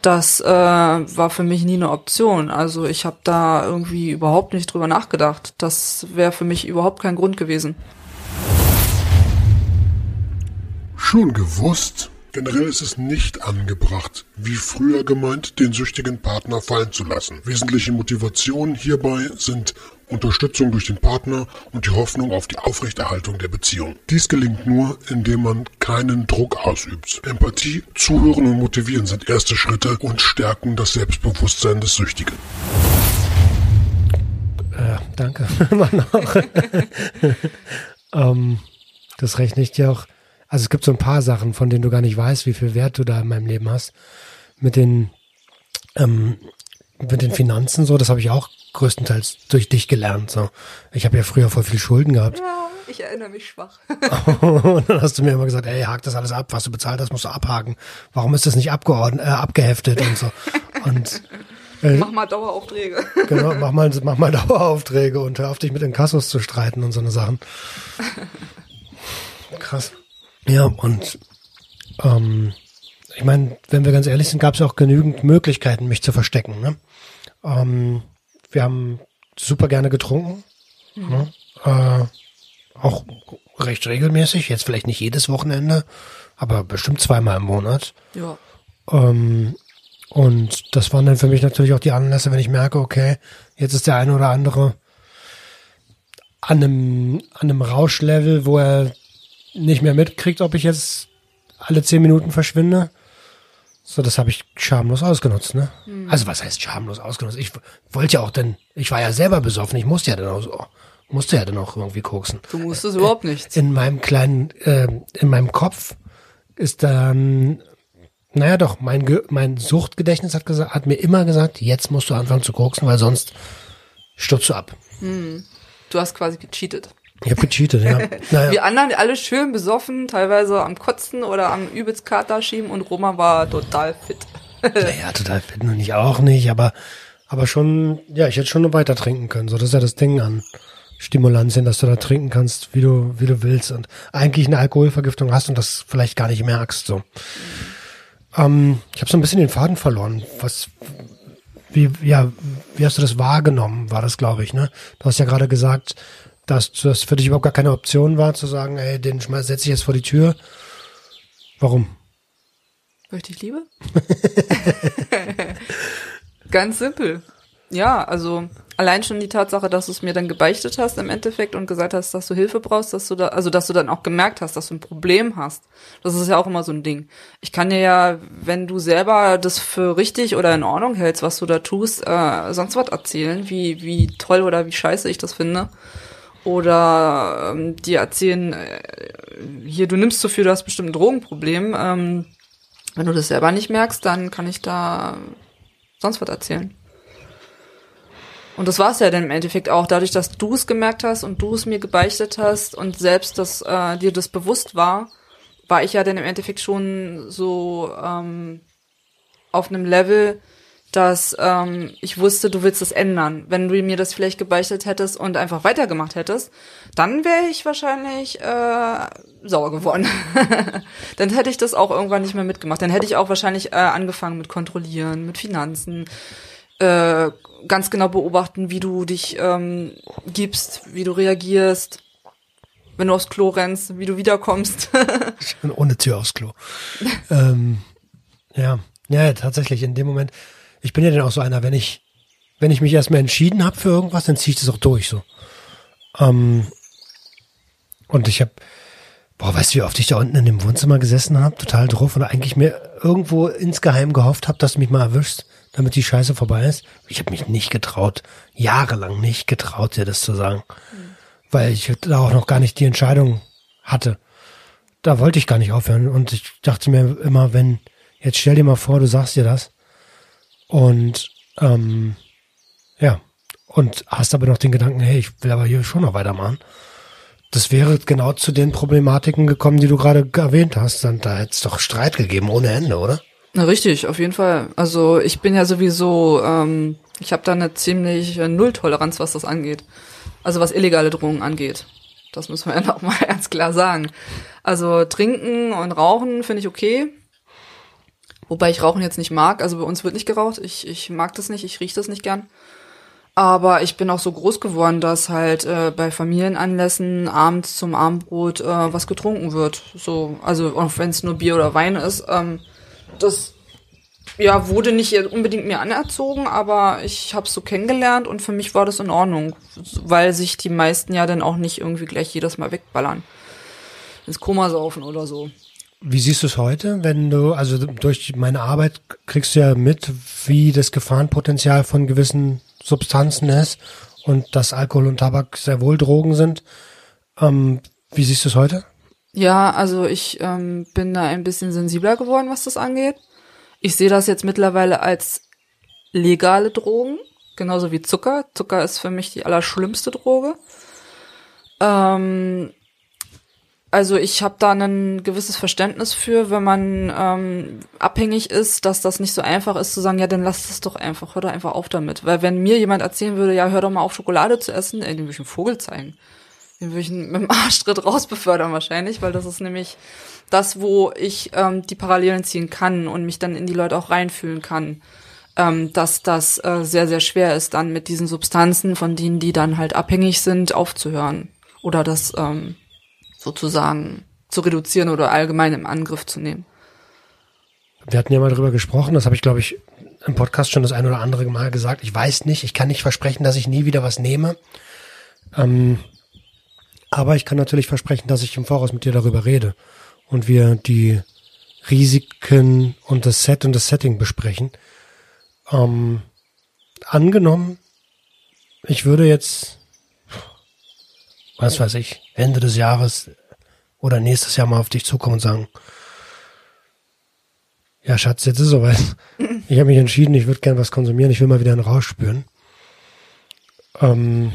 das äh, war für mich nie eine Option. Also ich habe da irgendwie überhaupt nicht drüber nachgedacht. Das wäre für mich überhaupt kein Grund gewesen. Schon gewusst? Generell ist es nicht angebracht, wie früher gemeint, den süchtigen Partner fallen zu lassen. Wesentliche Motivationen hierbei sind Unterstützung durch den Partner und die Hoffnung auf die Aufrechterhaltung der Beziehung. Dies gelingt nur, indem man keinen Druck ausübt. Empathie, Zuhören und Motivieren sind erste Schritte und stärken das Selbstbewusstsein des Süchtigen. Äh, danke. Ähm, das rechne ich dir auch. Also es gibt so ein paar Sachen, von denen du gar nicht weißt, wie viel Wert du da in meinem Leben hast. Mit den, ähm, mit den Finanzen so, das habe ich auch größtenteils durch dich gelernt. So, ich habe ja früher voll viel Schulden gehabt. Ja, ich erinnere mich schwach. Und dann hast du mir immer gesagt, ey, hak das alles ab, was du bezahlt hast, musst du abhaken. Warum ist das nicht abgeordnet, äh, abgeheftet und so. Und äh, Mach mal Daueraufträge. Genau, mach mal, mach mal Daueraufträge und hör auf, dich mit den Kassos zu streiten und so eine Sachen. Krass. Ja, und ähm, ich meine, wenn wir ganz ehrlich sind, gab es auch genügend Möglichkeiten, mich zu verstecken. Ne? Ähm, wir haben super gerne getrunken. Mhm. Ne? Äh, auch recht regelmäßig, jetzt vielleicht nicht jedes Wochenende, aber bestimmt zweimal im Monat. Ja. Ähm, und das waren dann für mich natürlich auch die Anlässe, wenn ich merke, okay, jetzt ist der eine oder andere an einem, an einem Rauschlevel, wo er nicht mehr mitkriegt, ob ich jetzt alle zehn Minuten verschwinde. So, das habe ich schamlos ausgenutzt, ne? Mhm. Also was heißt schamlos ausgenutzt? Ich wollte ja auch denn, ich war ja selber besoffen, ich musste ja dann auch so, musste ja dann auch irgendwie koksen. Du musstest überhaupt nichts. In meinem kleinen, äh, in meinem Kopf ist dann, naja doch, mein, Ge mein Suchtgedächtnis hat, gesagt, hat mir immer gesagt, jetzt musst du anfangen zu koksen, weil sonst stürzt du ab. Hm. Du hast quasi gecheatet. Ich habe gecheatet, ja. Naja. Wir anderen alle schön besoffen, teilweise am Kotzen oder am übelst Kater schieben und Roma war total fit. Naja, total fit und ich auch nicht, aber, aber schon, ja, ich hätte schon noch weiter trinken können. So, das ist ja das Ding an Stimulantien, dass du da trinken kannst, wie du, wie du willst und eigentlich eine Alkoholvergiftung hast und das vielleicht gar nicht merkst, so. Ähm, ich habe so ein bisschen den Faden verloren. Was, wie, ja, wie hast du das wahrgenommen, war das, glaube ich, ne? Du hast ja gerade gesagt, dass das für dich überhaupt gar keine Option war, zu sagen, ey, den schmeiß- setz ich jetzt vor die Tür. Warum? Weil ich dich liebe? Ganz simpel. Ja, also allein schon die Tatsache, dass du es mir dann gebeichtet hast im Endeffekt und gesagt hast, dass du Hilfe brauchst, dass du da, also dass du dann auch gemerkt hast, dass du ein Problem hast. Das ist ja auch immer so ein Ding. Ich kann dir ja, wenn du selber das für richtig oder in Ordnung hältst, was du da tust, äh, sonst was erzählen, wie, wie toll oder wie scheiße ich das finde. Oder ähm, dir erzählen, äh, hier, du nimmst zu viel, du hast bestimmt ein Drogenproblem. Ähm, wenn du das selber nicht merkst, dann kann ich da sonst was erzählen. Und das war's ja dann im Endeffekt auch, dadurch, dass du es gemerkt hast und du es mir gebeichtet hast und selbst das, äh, dir das bewusst war, war ich ja dann im Endeffekt schon so ähm, auf einem Level, dass ähm, ich wusste, du willst es ändern. Wenn du mir das vielleicht gebeichtet hättest und einfach weitergemacht hättest, dann wäre ich wahrscheinlich äh, sauer geworden. dann hätte ich das auch irgendwann nicht mehr mitgemacht. Dann hätte ich auch wahrscheinlich äh, angefangen mit Kontrollieren, mit Finanzen, äh, ganz genau beobachten, wie du dich ähm, gibst, wie du reagierst, wenn du aufs Klo rennst, wie du wiederkommst. Ohne Tür aufs Klo. ähm, ja. ja, tatsächlich in dem Moment. Ich bin ja dann auch so einer, wenn ich, wenn ich mich erstmal entschieden habe für irgendwas, dann ziehe ich das auch durch so. Ähm, und ich habe, boah, weißt du, wie oft ich da unten in dem Wohnzimmer gesessen habe, total drauf und eigentlich mir irgendwo insgeheim gehofft habe, dass du mich mal erwischst, damit die Scheiße vorbei ist. Ich habe mich nicht getraut, jahrelang nicht getraut, dir das zu sagen, weil ich da auch noch gar nicht die Entscheidung hatte. da wollte ich gar nicht aufhören. Und ich dachte mir immer, wenn, jetzt stell dir mal vor, du sagst dir das. Und ähm, ja, und hast aber noch den Gedanken, hey, ich will aber hier schon noch weitermachen. Das wäre genau zu den Problematiken gekommen, die du gerade erwähnt hast. Und da hätte es doch Streit gegeben ohne Ende, oder? Na, richtig, auf jeden Fall. Also ich bin ja sowieso, ähm, ich habe da eine ziemlich äh, Nulltoleranz, was das angeht. Also was illegale Drohungen angeht. Das müssen wir ja nochmal ganz klar sagen. Also trinken und rauchen finde ich okay. Wobei ich Rauchen jetzt nicht mag. Also bei uns wird nicht geraucht. Ich, ich mag das nicht, ich rieche das nicht gern. Aber ich bin auch so groß geworden, dass halt äh, bei Familienanlässen abends zum Abendbrot äh, was getrunken wird. So, also auch wenn es nur Bier oder Wein ist. Ähm, das ja wurde nicht unbedingt mir anerzogen, aber ich habe es so kennengelernt und für mich war das in Ordnung, weil sich die meisten ja dann auch nicht irgendwie gleich jedes Mal wegballern, ins Koma saufen oder so. Wie siehst du es heute, wenn du, also durch meine Arbeit kriegst du ja mit, wie das Gefahrenpotenzial von gewissen Substanzen ist und dass Alkohol und Tabak sehr wohl Drogen sind. Ähm, wie siehst du es heute? Ja, also ich ähm, bin da ein bisschen sensibler geworden, was das angeht. Ich sehe das jetzt mittlerweile als legale Drogen, genauso wie Zucker. Zucker ist für mich die allerschlimmste Droge. Ähm, also ich habe da ein gewisses Verständnis für, wenn man ähm, abhängig ist, dass das nicht so einfach ist zu sagen, ja, dann lass es doch einfach, hör doch einfach auf damit. Weil wenn mir jemand erzählen würde, ja, hör doch mal auf, Schokolade zu essen, ey, den würde ich einen Vogel zeigen. Den würde ich mit dem Arschtritt rausbefördern wahrscheinlich, weil das ist nämlich das, wo ich ähm, die Parallelen ziehen kann und mich dann in die Leute auch reinfühlen kann. Ähm, dass das äh, sehr, sehr schwer ist, dann mit diesen Substanzen, von denen die dann halt abhängig sind, aufzuhören. Oder das ähm, sozusagen zu reduzieren oder allgemein im Angriff zu nehmen. Wir hatten ja mal drüber gesprochen, das habe ich, glaube ich, im Podcast schon das ein oder andere Mal gesagt. Ich weiß nicht, ich kann nicht versprechen, dass ich nie wieder was nehme. Ähm, aber ich kann natürlich versprechen, dass ich im Voraus mit dir darüber rede und wir die Risiken und das Set und das Setting besprechen. Ähm, angenommen, ich würde jetzt was weiß ich, Ende des Jahres oder nächstes Jahr mal auf dich zukommen und sagen, ja Schatz, jetzt ist soweit. Ich habe mich entschieden, ich würde gern was konsumieren, ich will mal wieder einen Rausch spüren. Ähm,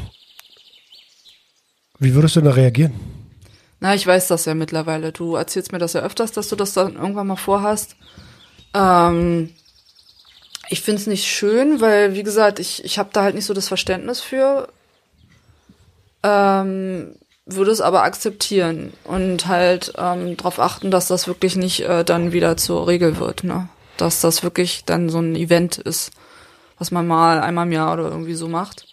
wie würdest du da reagieren? Na, ich weiß das ja mittlerweile. Du erzählst mir das ja öfters, dass du das dann irgendwann mal vorhast. Ähm, ich find's nicht schön, weil, wie gesagt, ich, ich habe da halt nicht so das Verständnis für ähm, würde es aber akzeptieren und halt ähm, darauf achten, dass das wirklich nicht äh, dann wieder zur Regel wird, ne? Dass das wirklich dann so ein Event ist, was man mal einmal im Jahr oder irgendwie so macht.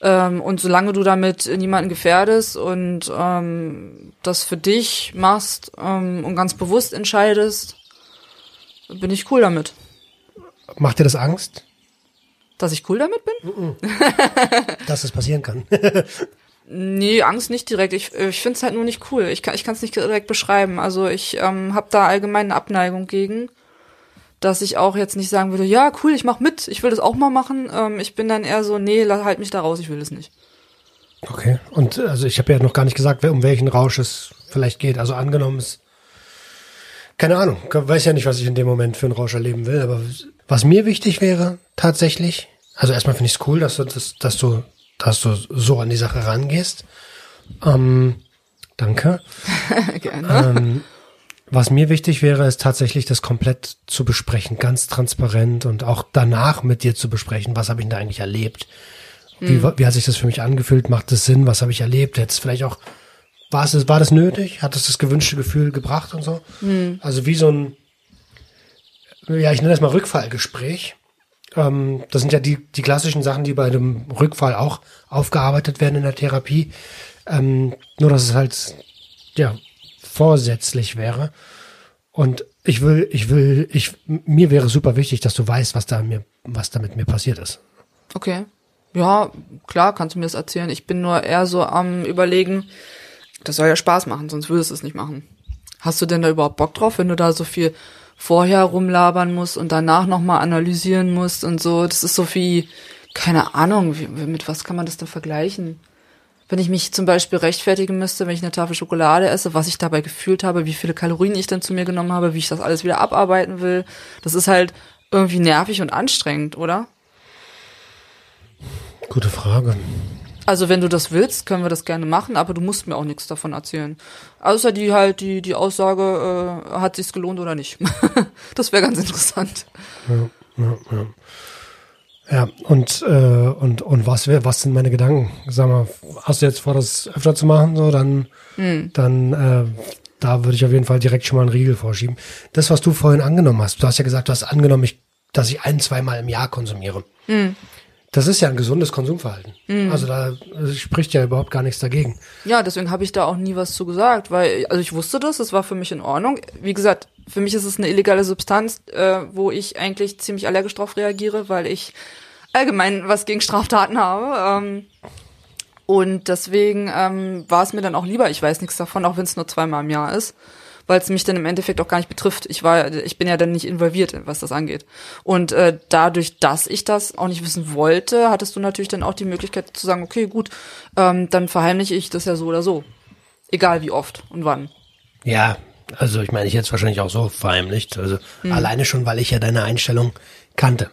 Ähm, und solange du damit niemanden gefährdest und ähm, das für dich machst ähm, und ganz bewusst entscheidest, bin ich cool damit. Macht dir das Angst? Dass ich cool damit bin? Dass es passieren kann. nee, Angst nicht direkt. Ich, ich finde es halt nur nicht cool. Ich kann es nicht direkt beschreiben. Also ich ähm, habe da allgemein eine Abneigung gegen, dass ich auch jetzt nicht sagen würde, ja, cool, ich mach mit, ich will das auch mal machen. Ähm, ich bin dann eher so, nee, halt mich da raus, ich will das nicht. Okay, und also ich habe ja noch gar nicht gesagt, um welchen Rausch es vielleicht geht. Also angenommen ist, keine Ahnung, weiß ja nicht, was ich in dem Moment für einen Rausch erleben will, aber was mir wichtig wäre, tatsächlich, also erstmal finde ich es cool, dass du, dass, dass du, dass du so an die Sache rangehst. Ähm, danke. Gerne. Ähm, was mir wichtig wäre, ist tatsächlich das komplett zu besprechen, ganz transparent und auch danach mit dir zu besprechen, was habe ich denn da eigentlich erlebt? Wie, Hm. wie hat sich das für mich angefühlt? Macht es Sinn? Was habe ich erlebt? Jetzt vielleicht auch, war es, war das nötig? Hat es das gewünschte Gefühl gebracht und so? Hm. Also wie so ein, ja, ich nenne das mal Rückfallgespräch. Ähm, das sind ja die, die klassischen Sachen, die bei einem Rückfall auch aufgearbeitet werden in der Therapie. Ähm, nur, dass es halt, ja, vorsätzlich wäre. Und ich will, ich will, ich, mir wäre super wichtig, dass du weißt, was da mir, was da mit mir passiert ist. Okay. Ja, klar, kannst du mir das erzählen. Ich bin nur eher so am überlegen, das soll ja Spaß machen, sonst würdest du es nicht machen. Hast du denn da überhaupt Bock drauf, wenn du da so viel vorher rumlabern musst und danach nochmal analysieren musst und so? Das ist so wie, keine Ahnung, wie, mit was kann man das denn vergleichen? wenn ich mich zum Beispiel rechtfertigen müsste, wenn ich eine Tafel Schokolade esse, was ich dabei gefühlt habe, wie viele Kalorien ich dann zu mir genommen habe, wie ich das alles wieder abarbeiten will. Das ist halt irgendwie nervig und anstrengend, oder? Gute Frage. Also wenn du das willst, können wir das gerne machen, aber du musst mir auch nichts davon erzählen. Außer die halt die die Aussage, äh, hat sich's gelohnt oder nicht. das wäre ganz interessant. Ja, ja, ja. Ja, und, äh, und, und was wär, was sind meine Gedanken? Sag mal, hast du jetzt vor, das öfter zu machen, so, dann, Hm. dann, äh, da würde ich auf jeden Fall direkt schon mal einen Riegel vorschieben. Das, was du vorhin angenommen hast, du hast ja gesagt, du hast angenommen, ich, dass ich ein, zweimal im Jahr konsumiere. Hm. Das ist ja ein gesundes Konsumverhalten. Mhm. Also da äh, spricht ja überhaupt gar nichts dagegen. Ja, deswegen habe ich da auch nie was zu gesagt, weil also ich wusste das, es war für mich in Ordnung. Wie gesagt, für mich ist es eine illegale Substanz, äh, wo ich eigentlich ziemlich allergisch drauf reagiere, weil ich allgemein was gegen Straftaten habe. Ähm, und deswegen ähm, war es mir dann auch lieber, ich weiß nichts davon, auch wenn es nur zweimal im Jahr ist, weil es mich dann im Endeffekt auch gar nicht betrifft. Ich war, ich bin ja dann nicht involviert, was das angeht. Und äh, dadurch, dass ich das auch nicht wissen wollte, hattest du natürlich dann auch die Möglichkeit zu sagen, okay, gut, ähm, dann verheimliche ich das ja so oder so. Egal wie oft und wann. Ja, also ich meine, ich hätte es wahrscheinlich auch so verheimlicht. Also Hm. alleine schon, weil ich ja deine Einstellung kannte.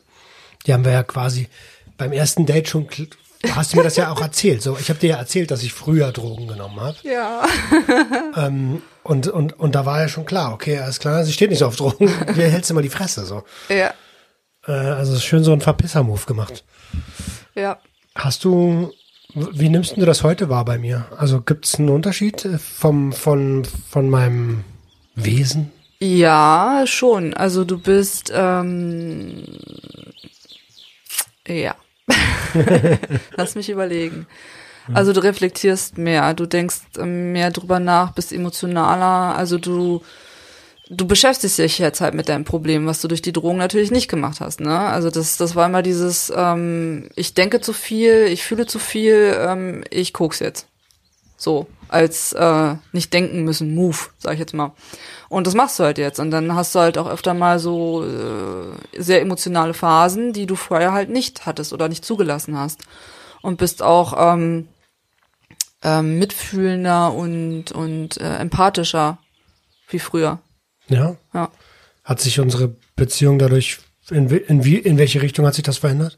Die haben wir ja quasi beim ersten Date schon, hast du mir das ja auch erzählt. So, ich habe dir ja erzählt, dass ich früher Drogen genommen habe. Ja. Ähm, und, und, und da war ja schon klar, okay, alles klar, sie steht nicht auf Drogen, hier hältst du mal die Fresse. so. Ja, Äh, also schön so ein Verpisser-Move gemacht. ja. Hast du, wie nimmst du das heute wahr bei mir? Also gibt es einen Unterschied vom, von, von meinem Wesen? Ja, schon. Also du bist, ähm, ja. Lass mich überlegen. Also du reflektierst mehr, du denkst ähm, mehr drüber nach, bist emotionaler, also du du beschäftigst dich jetzt halt mit deinem Problem, was du durch die Drogen natürlich nicht gemacht hast, ne? Also das das war immer dieses ähm, ich denke zu viel, ich fühle zu viel, ähm, ich koks jetzt. So, als äh, nicht denken müssen, Move, sag ich jetzt mal. Und das machst du halt jetzt. Und dann hast du halt auch öfter mal so äh, sehr emotionale Phasen, die du vorher halt nicht hattest oder nicht zugelassen hast. Und bist auch ähm, ähm, mitfühlender und, und äh, empathischer wie früher. Ja. Ja. Hat sich unsere Beziehung dadurch, in, in, wie, in welche Richtung hat sich das verändert?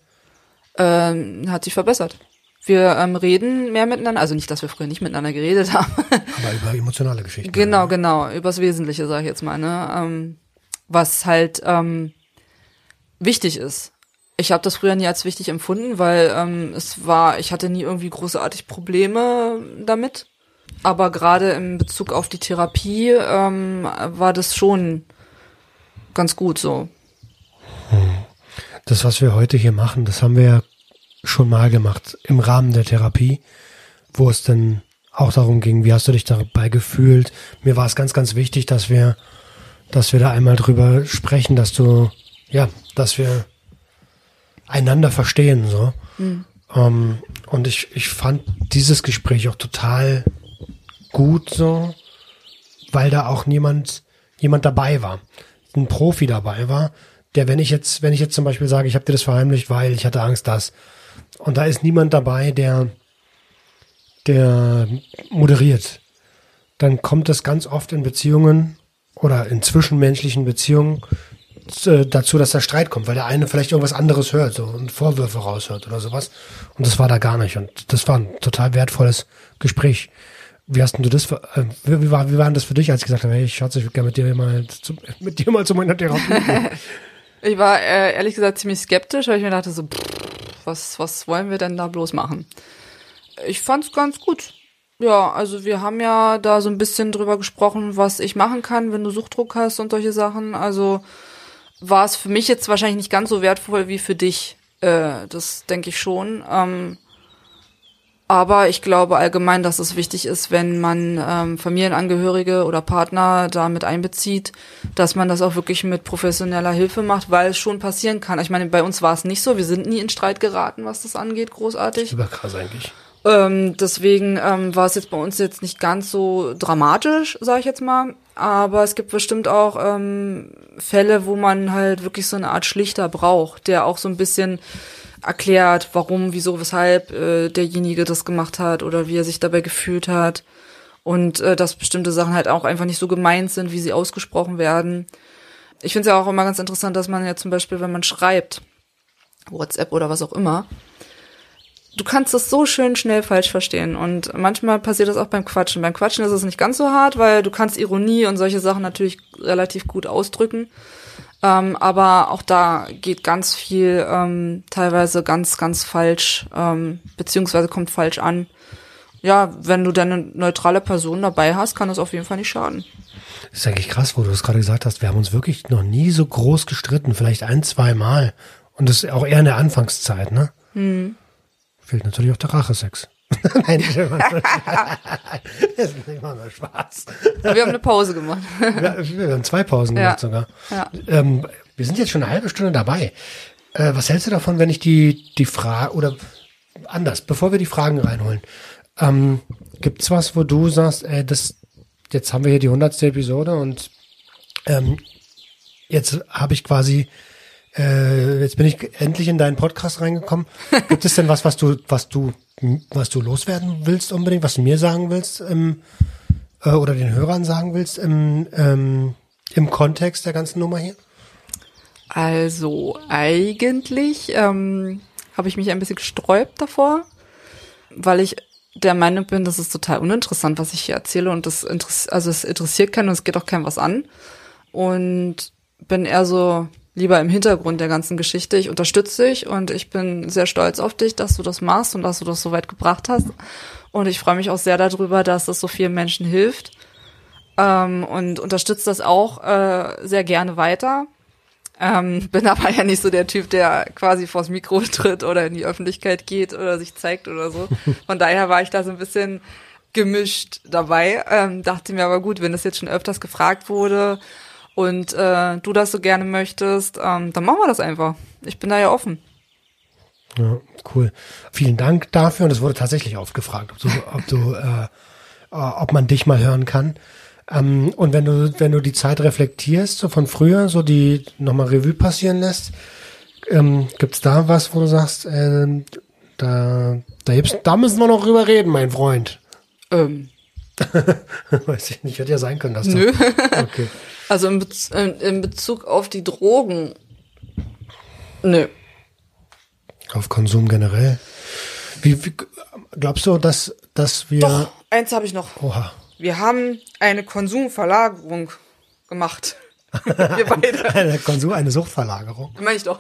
Ähm, hat sich verbessert. Wir ähm, reden mehr miteinander, also nicht, dass wir früher nicht miteinander geredet haben, Aber über emotionale Geschichten. Genau, genau, übers Wesentliche, sage ich jetzt mal, ne? Ähm, was halt ähm, wichtig ist. Ich habe das früher nie als wichtig empfunden, weil ähm, es war, ich hatte nie irgendwie großartig Probleme damit. Aber gerade in Bezug auf die Therapie ähm, war das schon ganz gut so. Das, was wir heute hier machen, das haben wir ja schon mal gemacht im Rahmen der Therapie, wo es dann auch darum ging, wie hast du dich dabei gefühlt? Mir war es ganz, ganz wichtig, dass wir, dass wir da einmal drüber sprechen, dass du, ja, dass wir einander verstehen, so. Mhm. Ähm, und ich, ich fand dieses Gespräch auch total gut, so, weil da auch niemand, jemand dabei war, ein Profi dabei war, der, wenn ich jetzt, wenn ich jetzt zum Beispiel sage, ich habe dir das verheimlicht, weil ich hatte Angst, dass, und da ist niemand dabei, der, der moderiert, dann kommt es ganz oft in Beziehungen oder in zwischenmenschlichen Beziehungen dazu, dass der Streit kommt, weil der eine vielleicht irgendwas anderes hört so, und Vorwürfe raushört oder sowas. Und das war da gar nicht. Und das war ein total wertvolles Gespräch. Wie hast denn du das, für- äh, wie, wie, war, wie war das für dich, als ich gesagt habe, hey, Schatz, ich würde gerne mit dir mal zu, mit dir mal zu meiner Therapie? Ich war äh, ehrlich gesagt ziemlich skeptisch, weil ich mir dachte so, pff, was, was wollen wir denn da bloß machen? Ich fand's ganz gut. Ja, also wir haben ja da so ein bisschen drüber gesprochen, was ich machen kann, wenn du Suchtdruck hast und solche Sachen. Also war es für mich jetzt wahrscheinlich nicht ganz so wertvoll wie für dich. Äh, das denke ich schon. Ähm, aber ich glaube allgemein, dass es wichtig ist, wenn man ähm, Familienangehörige oder Partner da mit einbezieht, dass man das auch wirklich mit professioneller Hilfe macht, weil es schon passieren kann. Ich meine, bei uns war es nicht so. Wir sind nie in Streit geraten, was das angeht, großartig. Überkrass eigentlich. Ähm, deswegen ähm, war es jetzt bei uns jetzt nicht ganz so dramatisch, sage ich jetzt mal. Aber es gibt bestimmt auch ähm, Fälle, wo man halt wirklich so eine Art Schlichter braucht, der auch so ein bisschen erklärt, warum, wieso, weshalb äh, derjenige das gemacht hat oder wie er sich dabei gefühlt hat. Und äh, dass bestimmte Sachen halt auch einfach nicht so gemeint sind, wie sie ausgesprochen werden. Ich finde es ja auch immer ganz interessant, dass man ja zum Beispiel, wenn man schreibt, WhatsApp oder was auch immer, du kannst das so schön schnell falsch verstehen. Und manchmal passiert das auch beim Quatschen. Beim Quatschen ist es nicht ganz so hart, weil du kannst Ironie und solche Sachen natürlich relativ gut ausdrücken. Ähm, aber auch da geht ganz viel ähm, teilweise ganz, ganz falsch, ähm, beziehungsweise kommt falsch an. Ja, wenn du dann eine neutrale Person dabei hast, kann das auf jeden Fall nicht schaden. Das ist eigentlich krass, wo du es gerade gesagt hast. Wir haben uns wirklich noch nie so groß gestritten, vielleicht ein, zwei Mal. Und das ist auch eher in der Anfangszeit, ne? Hm. Fehlt natürlich auch der Rachesex. Nein, ich immer nur Das ist mal nur Spaß. Wir haben eine Pause gemacht. Wir, wir haben zwei Pausen Ja. gemacht sogar. Ja. Ähm, wir sind jetzt schon eine halbe Stunde dabei. Äh, was hältst du davon, wenn ich die, die Frage, oder anders, bevor wir die Fragen reinholen, ähm, gibt's was, wo du sagst, ey, das, jetzt haben wir hier die hundertste Episode und ähm, jetzt habe ich quasi, äh, jetzt bin ich endlich in deinen Podcast reingekommen. Gibt es denn was, was du, was du, was du loswerden willst unbedingt, was du mir sagen willst, im, äh, oder den Hörern sagen willst im, ähm, im Kontext der ganzen Nummer hier? Also eigentlich ähm, habe ich mich ein bisschen gesträubt davor, weil ich der Meinung bin, das ist total uninteressant, was ich hier erzähle und das interessiert, also es interessiert keinen und es geht auch keinem was an und bin eher so lieber im Hintergrund der ganzen Geschichte. Ich unterstütze dich und ich bin sehr stolz auf dich, dass du das machst und dass du das so weit gebracht hast und ich freue mich auch sehr darüber, dass das so vielen Menschen hilft ähm, und unterstütze das auch äh, sehr gerne weiter. Ähm, bin aber ja nicht so der Typ, der quasi vors Mikro tritt oder in die Öffentlichkeit geht oder sich zeigt oder so. Von daher war ich da so ein bisschen gemischt dabei. Ähm, dachte mir aber gut, wenn das jetzt schon öfters gefragt wurde und äh, du das so gerne möchtest, ähm, dann machen wir das einfach. Ich bin da ja offen. Ja, cool. Vielen Dank dafür. Und es wurde tatsächlich oft gefragt, ob du, ob du, äh, äh, ob man dich mal hören kann. Ähm, und wenn du, wenn du die Zeit reflektierst, so von früher, so die nochmal Revue passieren lässt, ähm, gibt's da was, wo du sagst, ähm, da, da, da müssen wir noch drüber reden, mein Freund. Ähm. Weiß ich nicht, hätte ja sein können, dass Nö. du. Okay. Also in, Bez in, in Bezug auf die Drogen. Nö. Auf Konsum generell. Wie, wie glaubst du, dass, dass wir. Doch, eins habe ich noch. Oha. Wir haben eine Konsumverlagerung gemacht. Wir beide. Eine Konsum, eine Suchtverlagerung. Meine ich doch.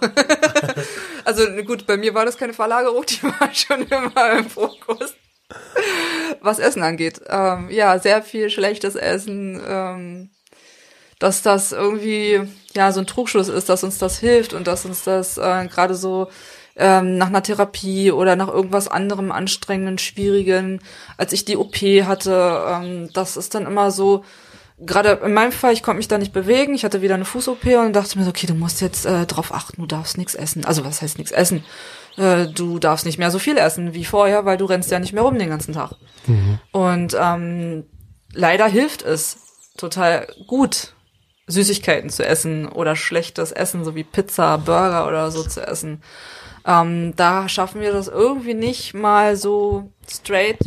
also gut, bei mir war das keine Verlagerung, die war schon immer im Fokus. Was Essen angeht. Ähm, ja, sehr viel schlechtes Essen. Ähm, dass das irgendwie ja so ein Trugschluss ist, dass uns das hilft und dass uns das äh, gerade so ähm, nach einer Therapie oder nach irgendwas anderem anstrengenden, schwierigen, als ich die OP hatte, ähm, das ist dann immer so, gerade in meinem Fall, ich konnte mich da nicht bewegen, ich hatte wieder eine Fuß-OP und dachte mir so, okay, du musst jetzt äh, drauf achten, du darfst nichts essen. Also was heißt nichts essen? Äh, du darfst nicht mehr so viel essen wie vorher, weil du rennst ja nicht mehr rum den ganzen Tag. Mhm. Und ähm, leider hilft es total gut, Süßigkeiten zu essen oder schlechtes Essen, so wie Pizza, Burger oder so zu essen. Ähm, da schaffen wir das irgendwie nicht mal so straight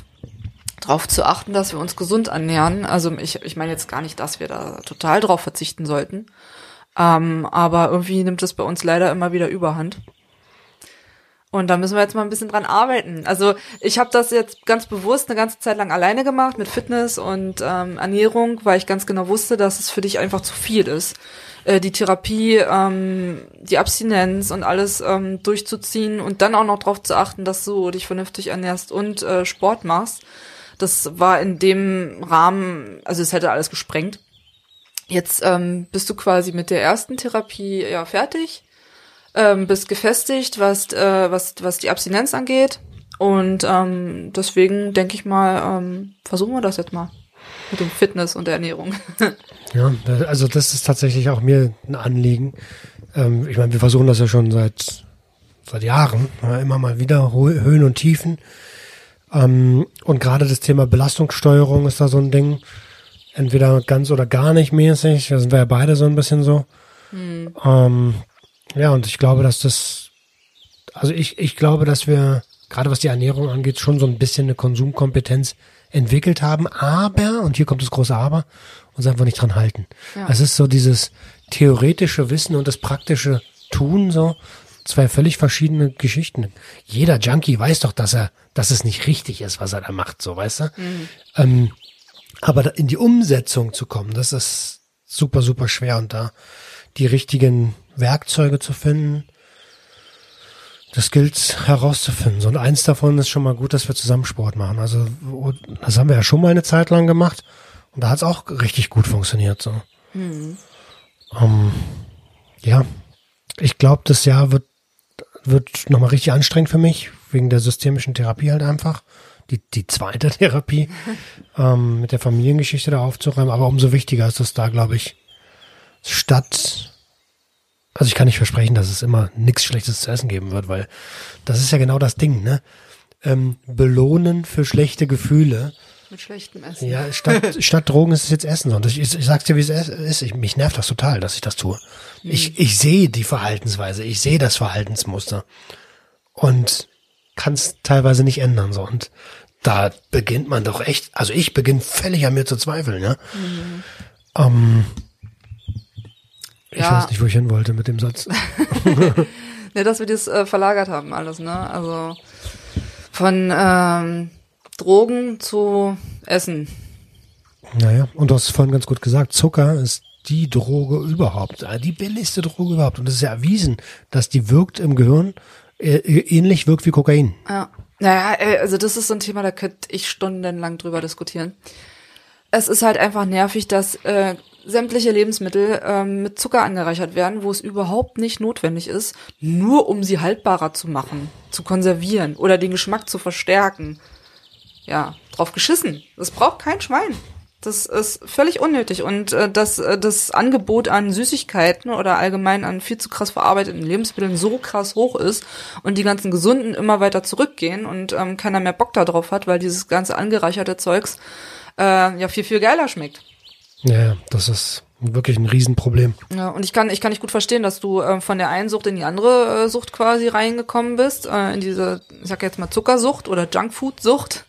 drauf zu achten, dass wir uns gesund ernähren. Also ich, ich meine jetzt gar nicht, dass wir da total drauf verzichten sollten. Ähm, aber irgendwie nimmt es bei uns leider immer wieder Überhand. Und da müssen wir jetzt mal ein bisschen dran arbeiten. Also ich habe das jetzt ganz bewusst eine ganze Zeit lang alleine gemacht mit Fitness und ähm, Ernährung, weil ich ganz genau wusste, dass es für dich einfach zu viel ist. Äh, die Therapie, ähm, die Abstinenz und alles ähm, durchzuziehen und dann auch noch darauf zu achten, dass du dich vernünftig ernährst und äh, Sport machst. Das war in dem Rahmen, also es hätte alles gesprengt. Jetzt ähm, bist du quasi mit der ersten Therapie ja fertig ähm, bist gefestigt, was, äh, was, was die Abstinenz angeht. Und ähm, deswegen denke ich mal, ähm, versuchen wir das jetzt mal mit dem Fitness und der Ernährung. Ja, also das ist tatsächlich auch mir ein Anliegen. Ähm, ich meine, wir versuchen das ja schon seit seit Jahren, ja, immer mal wieder Höhen und Tiefen. Ähm, und gerade das Thema Belastungssteuerung ist da so ein Ding. Entweder ganz oder gar nicht mäßig. Da sind wir ja beide so ein bisschen so. Hm. Ähm, ja, und ich glaube, dass das also ich, ich glaube, dass wir, gerade was die Ernährung angeht, schon so ein bisschen eine Konsumkompetenz entwickelt haben, aber, und hier kommt das große Aber, uns einfach nicht dran halten. Ja. Es ist so dieses theoretische Wissen und das praktische Tun, so zwei völlig verschiedene Geschichten. Jeder Junkie weiß doch, dass er, dass es nicht richtig ist, was er da macht, so, weißt du? Mhm. Ähm, aber in die Umsetzung zu kommen, das ist super, super schwer und da die richtigen Werkzeuge zu finden, das gilt herauszufinden. So, und eins davon ist schon mal gut, dass wir zusammen Sport machen. Also das haben wir ja schon mal eine Zeit lang gemacht und da hat es auch richtig gut funktioniert. So. Mhm. Ähm, ja, ich glaube, das Jahr wird wird nochmal richtig anstrengend für mich, wegen der systemischen Therapie halt einfach. Die, die zweite Therapie, ähm, mit der Familiengeschichte da aufzuräumen. Aber umso wichtiger ist es da, glaube ich, statt, also ich kann nicht versprechen, dass es immer nichts Schlechtes zu essen geben wird, weil das ist ja genau das Ding, ne? Ähm, belohnen für schlechte Gefühle. Mit schlechtem Essen. Ja, statt, statt Drogen ist es jetzt Essen. Und ich, ich, ich sag's dir, wie es ist. Ich, mich nervt das total, dass ich das tue. Mhm. Ich, ich sehe die Verhaltensweise, ich sehe das Verhaltensmuster und kann es teilweise nicht ändern. So. Und da beginnt man doch echt, also ich beginne völlig an mir zu zweifeln, ja. Mhm. Ähm, ich Ja. weiß nicht, wo ich hin wollte mit dem Satz. ne, dass wir das äh, verlagert haben, alles, ne? Also von ähm, Drogen zu Essen. Naja, und du hast es vorhin ganz gut gesagt, Zucker ist die Droge überhaupt, äh, die billigste Droge überhaupt. Und es ist ja erwiesen, dass die wirkt im Gehirn, äh, ähnlich wirkt wie Kokain. Ja. Naja, ey, also das ist so ein Thema, da könnte ich stundenlang drüber diskutieren. Es ist halt einfach nervig, dass äh, sämtliche Lebensmittel ähm, mit Zucker angereichert werden, wo es überhaupt nicht notwendig ist, nur um sie haltbarer zu machen, zu konservieren oder den Geschmack zu verstärken. Ja, drauf geschissen. Das braucht kein Schwein. Das ist völlig unnötig. Und äh, dass äh, das Angebot an Süßigkeiten oder allgemein an viel zu krass verarbeiteten Lebensmitteln so krass hoch ist und die ganzen Gesunden immer weiter zurückgehen und ähm, keiner mehr Bock darauf hat, weil dieses ganze angereicherte Zeugs äh, ja viel, viel geiler schmeckt. Ja, das ist wirklich ein Riesenproblem. Ja, und ich kann, ich kann nicht gut verstehen, dass du äh, von der einen Sucht in die andere äh, Sucht quasi reingekommen bist, äh, in diese, ich sag jetzt mal Zuckersucht oder Junkfood-Sucht.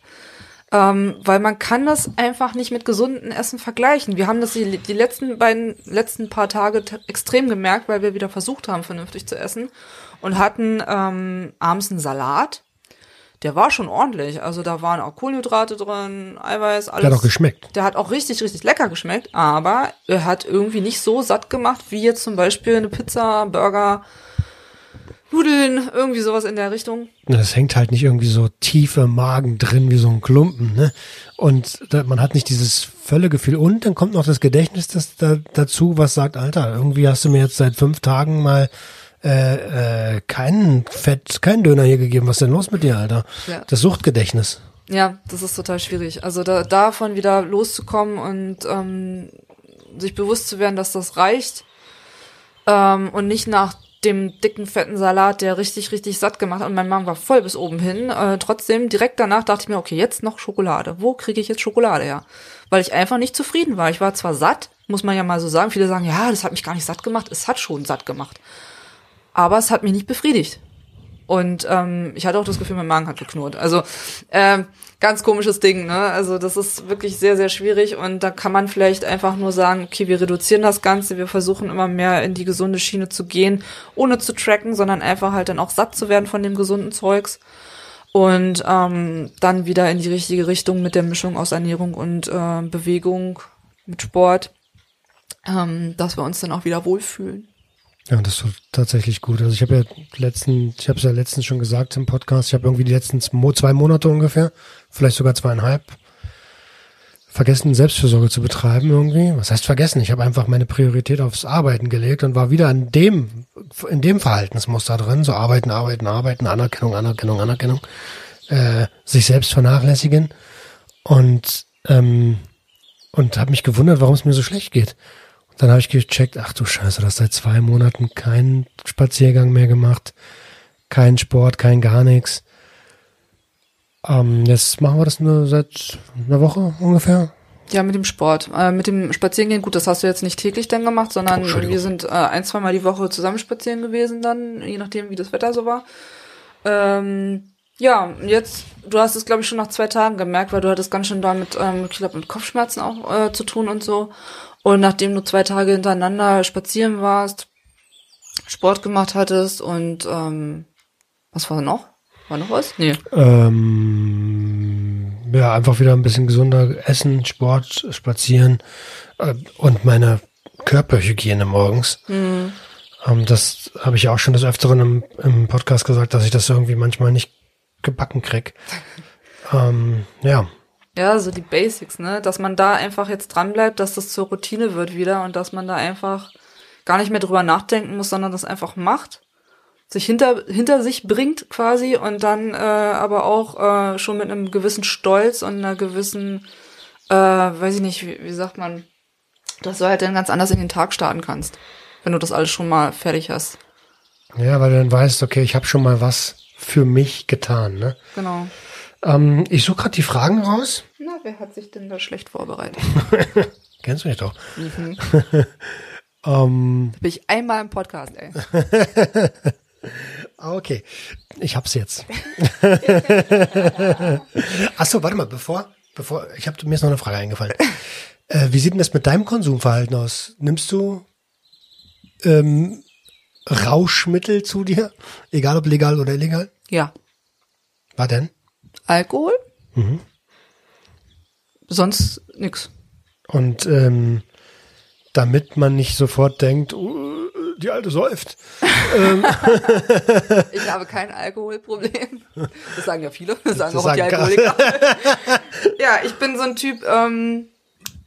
Ähm, weil man kann das einfach nicht mit gesunden Essen vergleichen. Wir haben das die, die letzten beiden, letzten paar Tage extrem gemerkt, weil wir wieder versucht haben, vernünftig zu essen und hatten ähm, abends einen Salat. Der war schon ordentlich. Also da waren auch Kohlenhydrate drin, Eiweiß, alles. Der hat auch geschmeckt. Der hat auch richtig, richtig lecker geschmeckt, aber er hat irgendwie nicht so satt gemacht, wie jetzt zum Beispiel eine Pizza, Burger, Nudeln, irgendwie sowas in der Richtung. Das hängt halt nicht irgendwie so tief im Magen drin wie so ein Klumpen, ne? Und da, man hat nicht dieses Völlegefühl. Und dann kommt noch das Gedächtnis das, da, dazu, was sagt, Alter, irgendwie hast du mir jetzt seit fünf Tagen mal äh, äh, keinen Fett, keinen Döner hier gegeben. Was ist denn los mit dir, Alter? Ja. Das Suchtgedächtnis. Ja, das ist total schwierig. Also da, davon wieder loszukommen und ähm, sich bewusst zu werden, dass das reicht ähm, und nicht nach dem dicken, fetten Salat, der richtig, richtig satt gemacht hat und mein Magen war voll bis oben hin. Äh, trotzdem, direkt danach dachte ich mir, okay, jetzt noch Schokolade. Wo kriege ich jetzt Schokolade her? Weil ich einfach nicht zufrieden war. Ich war zwar satt, muss man ja mal so sagen. Viele sagen, ja, das hat mich gar nicht satt gemacht. Es hat schon satt gemacht. Aber es hat mich nicht befriedigt. Und ähm, ich hatte auch das Gefühl, mein Magen hat geknurrt. Also ähm, ganz komisches Ding, ne? Also das ist wirklich sehr, sehr schwierig und da kann man vielleicht einfach nur sagen, okay, wir reduzieren das Ganze, wir versuchen immer mehr in die gesunde Schiene zu gehen, ohne zu tracken, sondern einfach halt dann auch satt zu werden von dem gesunden Zeugs und ähm, dann wieder in die richtige Richtung mit der Mischung aus Ernährung und äh, Bewegung, mit Sport, ähm, dass wir uns dann auch wieder wohlfühlen. Ja, das ist tatsächlich gut. Also ich habe ja letzten, ich habe es ja letztens schon gesagt im Podcast, ich habe irgendwie die letzten zwei Monate ungefähr, vielleicht sogar zweieinhalb, vergessen, Selbstfürsorge zu betreiben irgendwie. Was heißt vergessen? Ich habe einfach meine Priorität aufs Arbeiten gelegt und war wieder in dem, in dem Verhaltensmuster drin. So arbeiten, arbeiten, arbeiten, Anerkennung, Anerkennung, Anerkennung, äh, sich selbst vernachlässigen und ähm, und habe mich gewundert, warum es mir so schlecht geht. Dann habe ich gecheckt, ach du Scheiße, du hast seit zwei Monaten keinen Spaziergang mehr gemacht, keinen Sport, kein gar nichts. Ähm, jetzt machen wir das nur seit einer Woche ungefähr. Ja, mit dem Sport. Äh, mit dem Spazierengehen, gut, das hast du jetzt nicht täglich dann gemacht, sondern Entschuldigung. wir sind äh, ein, zweimal die Woche zusammen spazieren gewesen dann, je nachdem, wie das Wetter so war. Ähm, ja, jetzt, du hast es, glaube ich, schon nach zwei Tagen gemerkt, weil du hattest ganz schön damit, ähm, ich glaube, mit Kopfschmerzen auch äh, zu tun und so. Und nachdem du zwei Tage hintereinander spazieren warst, Sport gemacht hattest und ähm, was war noch? War noch was? Nee. Ähm, ja, einfach wieder ein bisschen gesunder essen, Sport, spazieren äh, und meine Körperhygiene morgens. Hm. Ähm, das habe ich ja auch schon des Öfteren im, im Podcast gesagt, dass ich das irgendwie manchmal nicht gebacken krieg. ähm, ja. Ja, so die Basics, ne? Dass man da einfach jetzt dran bleibt, dass das zur Routine wird wieder und dass man da einfach gar nicht mehr drüber nachdenken muss, sondern das einfach macht, sich hinter, hinter sich bringt quasi und dann äh, aber auch äh, schon mit einem gewissen Stolz und einer gewissen, äh, weiß ich nicht, wie, wie sagt man, dass du halt dann ganz anders in den Tag starten kannst, wenn du das alles schon mal fertig hast. Ja, weil du dann weißt, okay, ich habe schon mal was für mich getan, ne? Genau. Ähm, ich suche gerade die Fragen raus. Na, wer hat sich denn da schlecht vorbereitet? Kennst du mich doch. Mhm. ähm, Da bin ich einmal im Podcast, ey. Ah, okay, ich hab's jetzt. Ach so, warte mal, bevor, bevor, ich habe mir ist noch eine Frage eingefallen. Äh, wie sieht denn das mit deinem Konsumverhalten aus? Nimmst du ähm, Rauschmittel zu dir, egal ob legal oder illegal? Ja. Was denn? Alkohol? Mhm. Sonst nix. Und ähm, damit man nicht sofort denkt, uh, die alte säuft. ähm, Ich habe kein Alkoholproblem. Das sagen ja viele. Das sagen Das auch die sagen gar- Alkoholiker. ja, ich bin so ein Typ, ähm,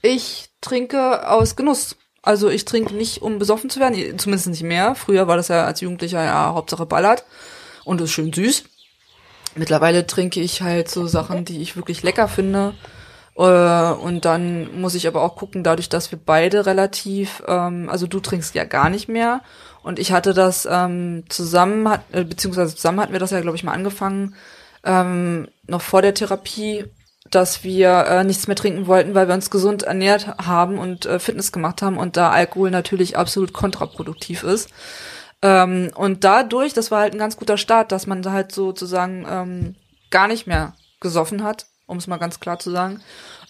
ich trinke aus Genuss. Also ich trinke nicht, um besoffen zu werden, zumindest nicht mehr. Früher war das ja als Jugendlicher ja Hauptsache ballert und ist schön süß. Mittlerweile trinke ich halt so Sachen, die ich wirklich lecker finde. Äh, Und dann muss ich aber auch gucken, dadurch, dass wir beide relativ, ähm, also du trinkst ja gar nicht mehr und ich hatte das ähm, zusammen, hat, äh, beziehungsweise zusammen hatten wir das ja, glaube ich, mal angefangen, ähm, noch vor der Therapie, dass wir äh, nichts mehr trinken wollten, weil wir uns gesund ernährt haben und äh, Fitness gemacht haben und da Alkohol natürlich absolut kontraproduktiv ist. Ähm, und dadurch, das war halt ein ganz guter Start, dass man halt sozusagen ähm, gar nicht mehr gesoffen hat, um es mal ganz klar zu sagen,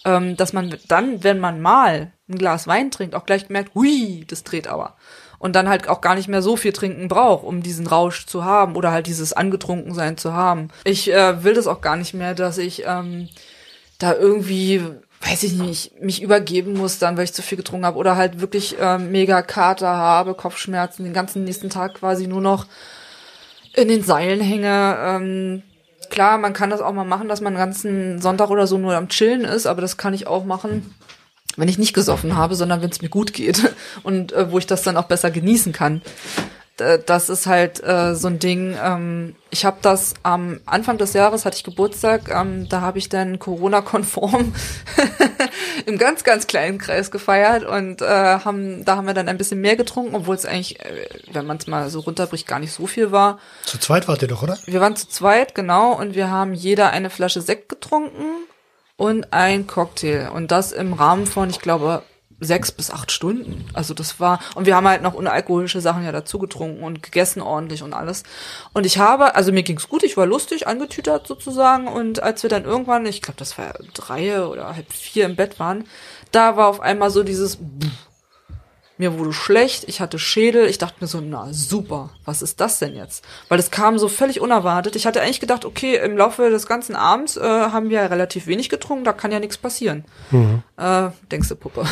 ähm, dass man dann, wenn man mal ein Glas Wein trinkt, auch gleich merkt, hui, das dreht aber. Und dann halt auch gar nicht mehr so viel trinken braucht, um diesen Rausch zu haben oder halt dieses Angetrunkensein zu haben. Ich äh, will das auch gar nicht mehr, dass ich ähm, da irgendwie, weiß ich nicht, mich übergeben muss dann, weil ich zu viel getrunken habe oder halt wirklich ähm, mega Kater habe, Kopfschmerzen, den ganzen nächsten Tag quasi nur noch in den Seilen hänge. Ähm, klar, man kann das auch mal machen, dass man den ganzen Sonntag oder so nur am Chillen ist, aber das kann ich auch machen, wenn ich nicht gesoffen habe, sondern wenn es mir gut geht und äh, wo ich das dann auch besser genießen kann. D- Das ist halt äh, so ein Ding. Ähm, ich habe das am Anfang des Jahres hatte ich Geburtstag. Ähm, da habe ich dann Corona-konform im ganz ganz kleinen Kreis gefeiert und äh, haben da haben wir dann ein bisschen mehr getrunken, obwohl es eigentlich, äh, wenn man es mal so runterbricht, gar nicht so viel war. Zu zweit wart ihr doch, oder? Wir waren zu zweit, genau, und wir haben jeder eine Flasche Sekt getrunken und ein Cocktail. Und das im Rahmen von, ich glaube, sechs bis acht Stunden. Also das war, und wir haben halt noch unalkoholische Sachen ja dazu getrunken und gegessen ordentlich und alles. Und ich habe, also mir ging's gut, ich war lustig, angetütert sozusagen. Und als wir dann irgendwann, ich glaube, das war drei oder halb vier im Bett waren, da war auf einmal so dieses, mir wurde schlecht, ich hatte Schädel, ich dachte mir so, na super, was ist das denn jetzt? Weil das kam so völlig unerwartet. Ich hatte eigentlich gedacht, okay, im Laufe des ganzen Abends äh, haben wir ja relativ wenig getrunken, da kann ja nichts passieren. Mhm. Äh, denkst du, Puppe.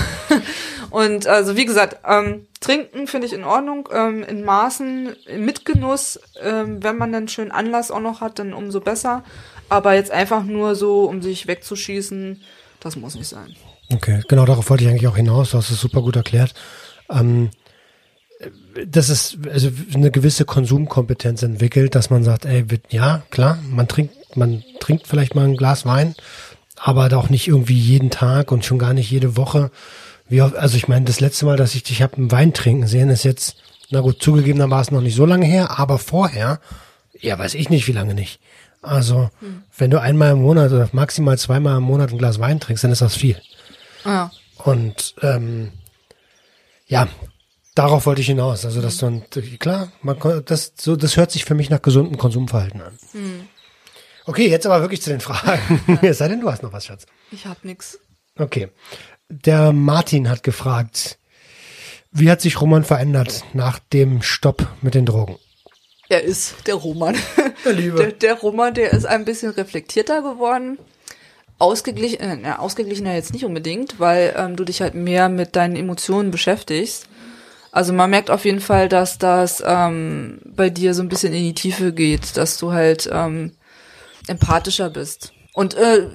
Und also wie gesagt, ähm, trinken finde ich in Ordnung, ähm, in Maßen, mit Genuss, ähm, wenn man dann schön Anlass auch noch hat, dann umso besser. Aber jetzt einfach nur so, um sich wegzuschießen, das muss nicht sein. Okay, genau darauf wollte ich eigentlich auch hinaus. Du hast es super gut erklärt. Ähm, das ist also eine gewisse Konsumkompetenz entwickelt, dass man sagt, ey, wird- ja, klar, man trinkt, man trinkt vielleicht mal ein Glas Wein, aber auch nicht irgendwie jeden Tag und schon gar nicht jede Woche. Wie oft, also ich meine, das letzte Mal, dass ich dich habe einen Wein trinken sehen, ist jetzt, na gut, zugegebenermaßen noch nicht so lange her, aber vorher, ja, weiß ich nicht, wie lange nicht. Also, wenn du einmal im Monat oder maximal zweimal im Monat ein Glas Wein trinkst, dann ist das viel. Ja. Und ähm, ja, Darauf wollte ich hinaus. Also, dass du, klar, man, das, so, das hört sich für mich nach gesundem Konsumverhalten an. Hm. Okay, jetzt aber wirklich zu den Fragen. Es sei denn, du hast noch was, Schatz. Ich hab nix. Okay. Der Martin hat gefragt, wie hat sich Roman verändert nach dem Stopp mit den Drogen? Er ist der Roman. Der Liebe. Der, der Roman, der ist ein bisschen reflektierter geworden. Ausgeglichen, äh, ausgeglichener jetzt nicht unbedingt, weil ähm, du dich halt mehr mit deinen Emotionen beschäftigst. Also man merkt auf jeden Fall, dass das ähm, bei dir so ein bisschen in die Tiefe geht, dass du halt ähm, empathischer bist. Und äh,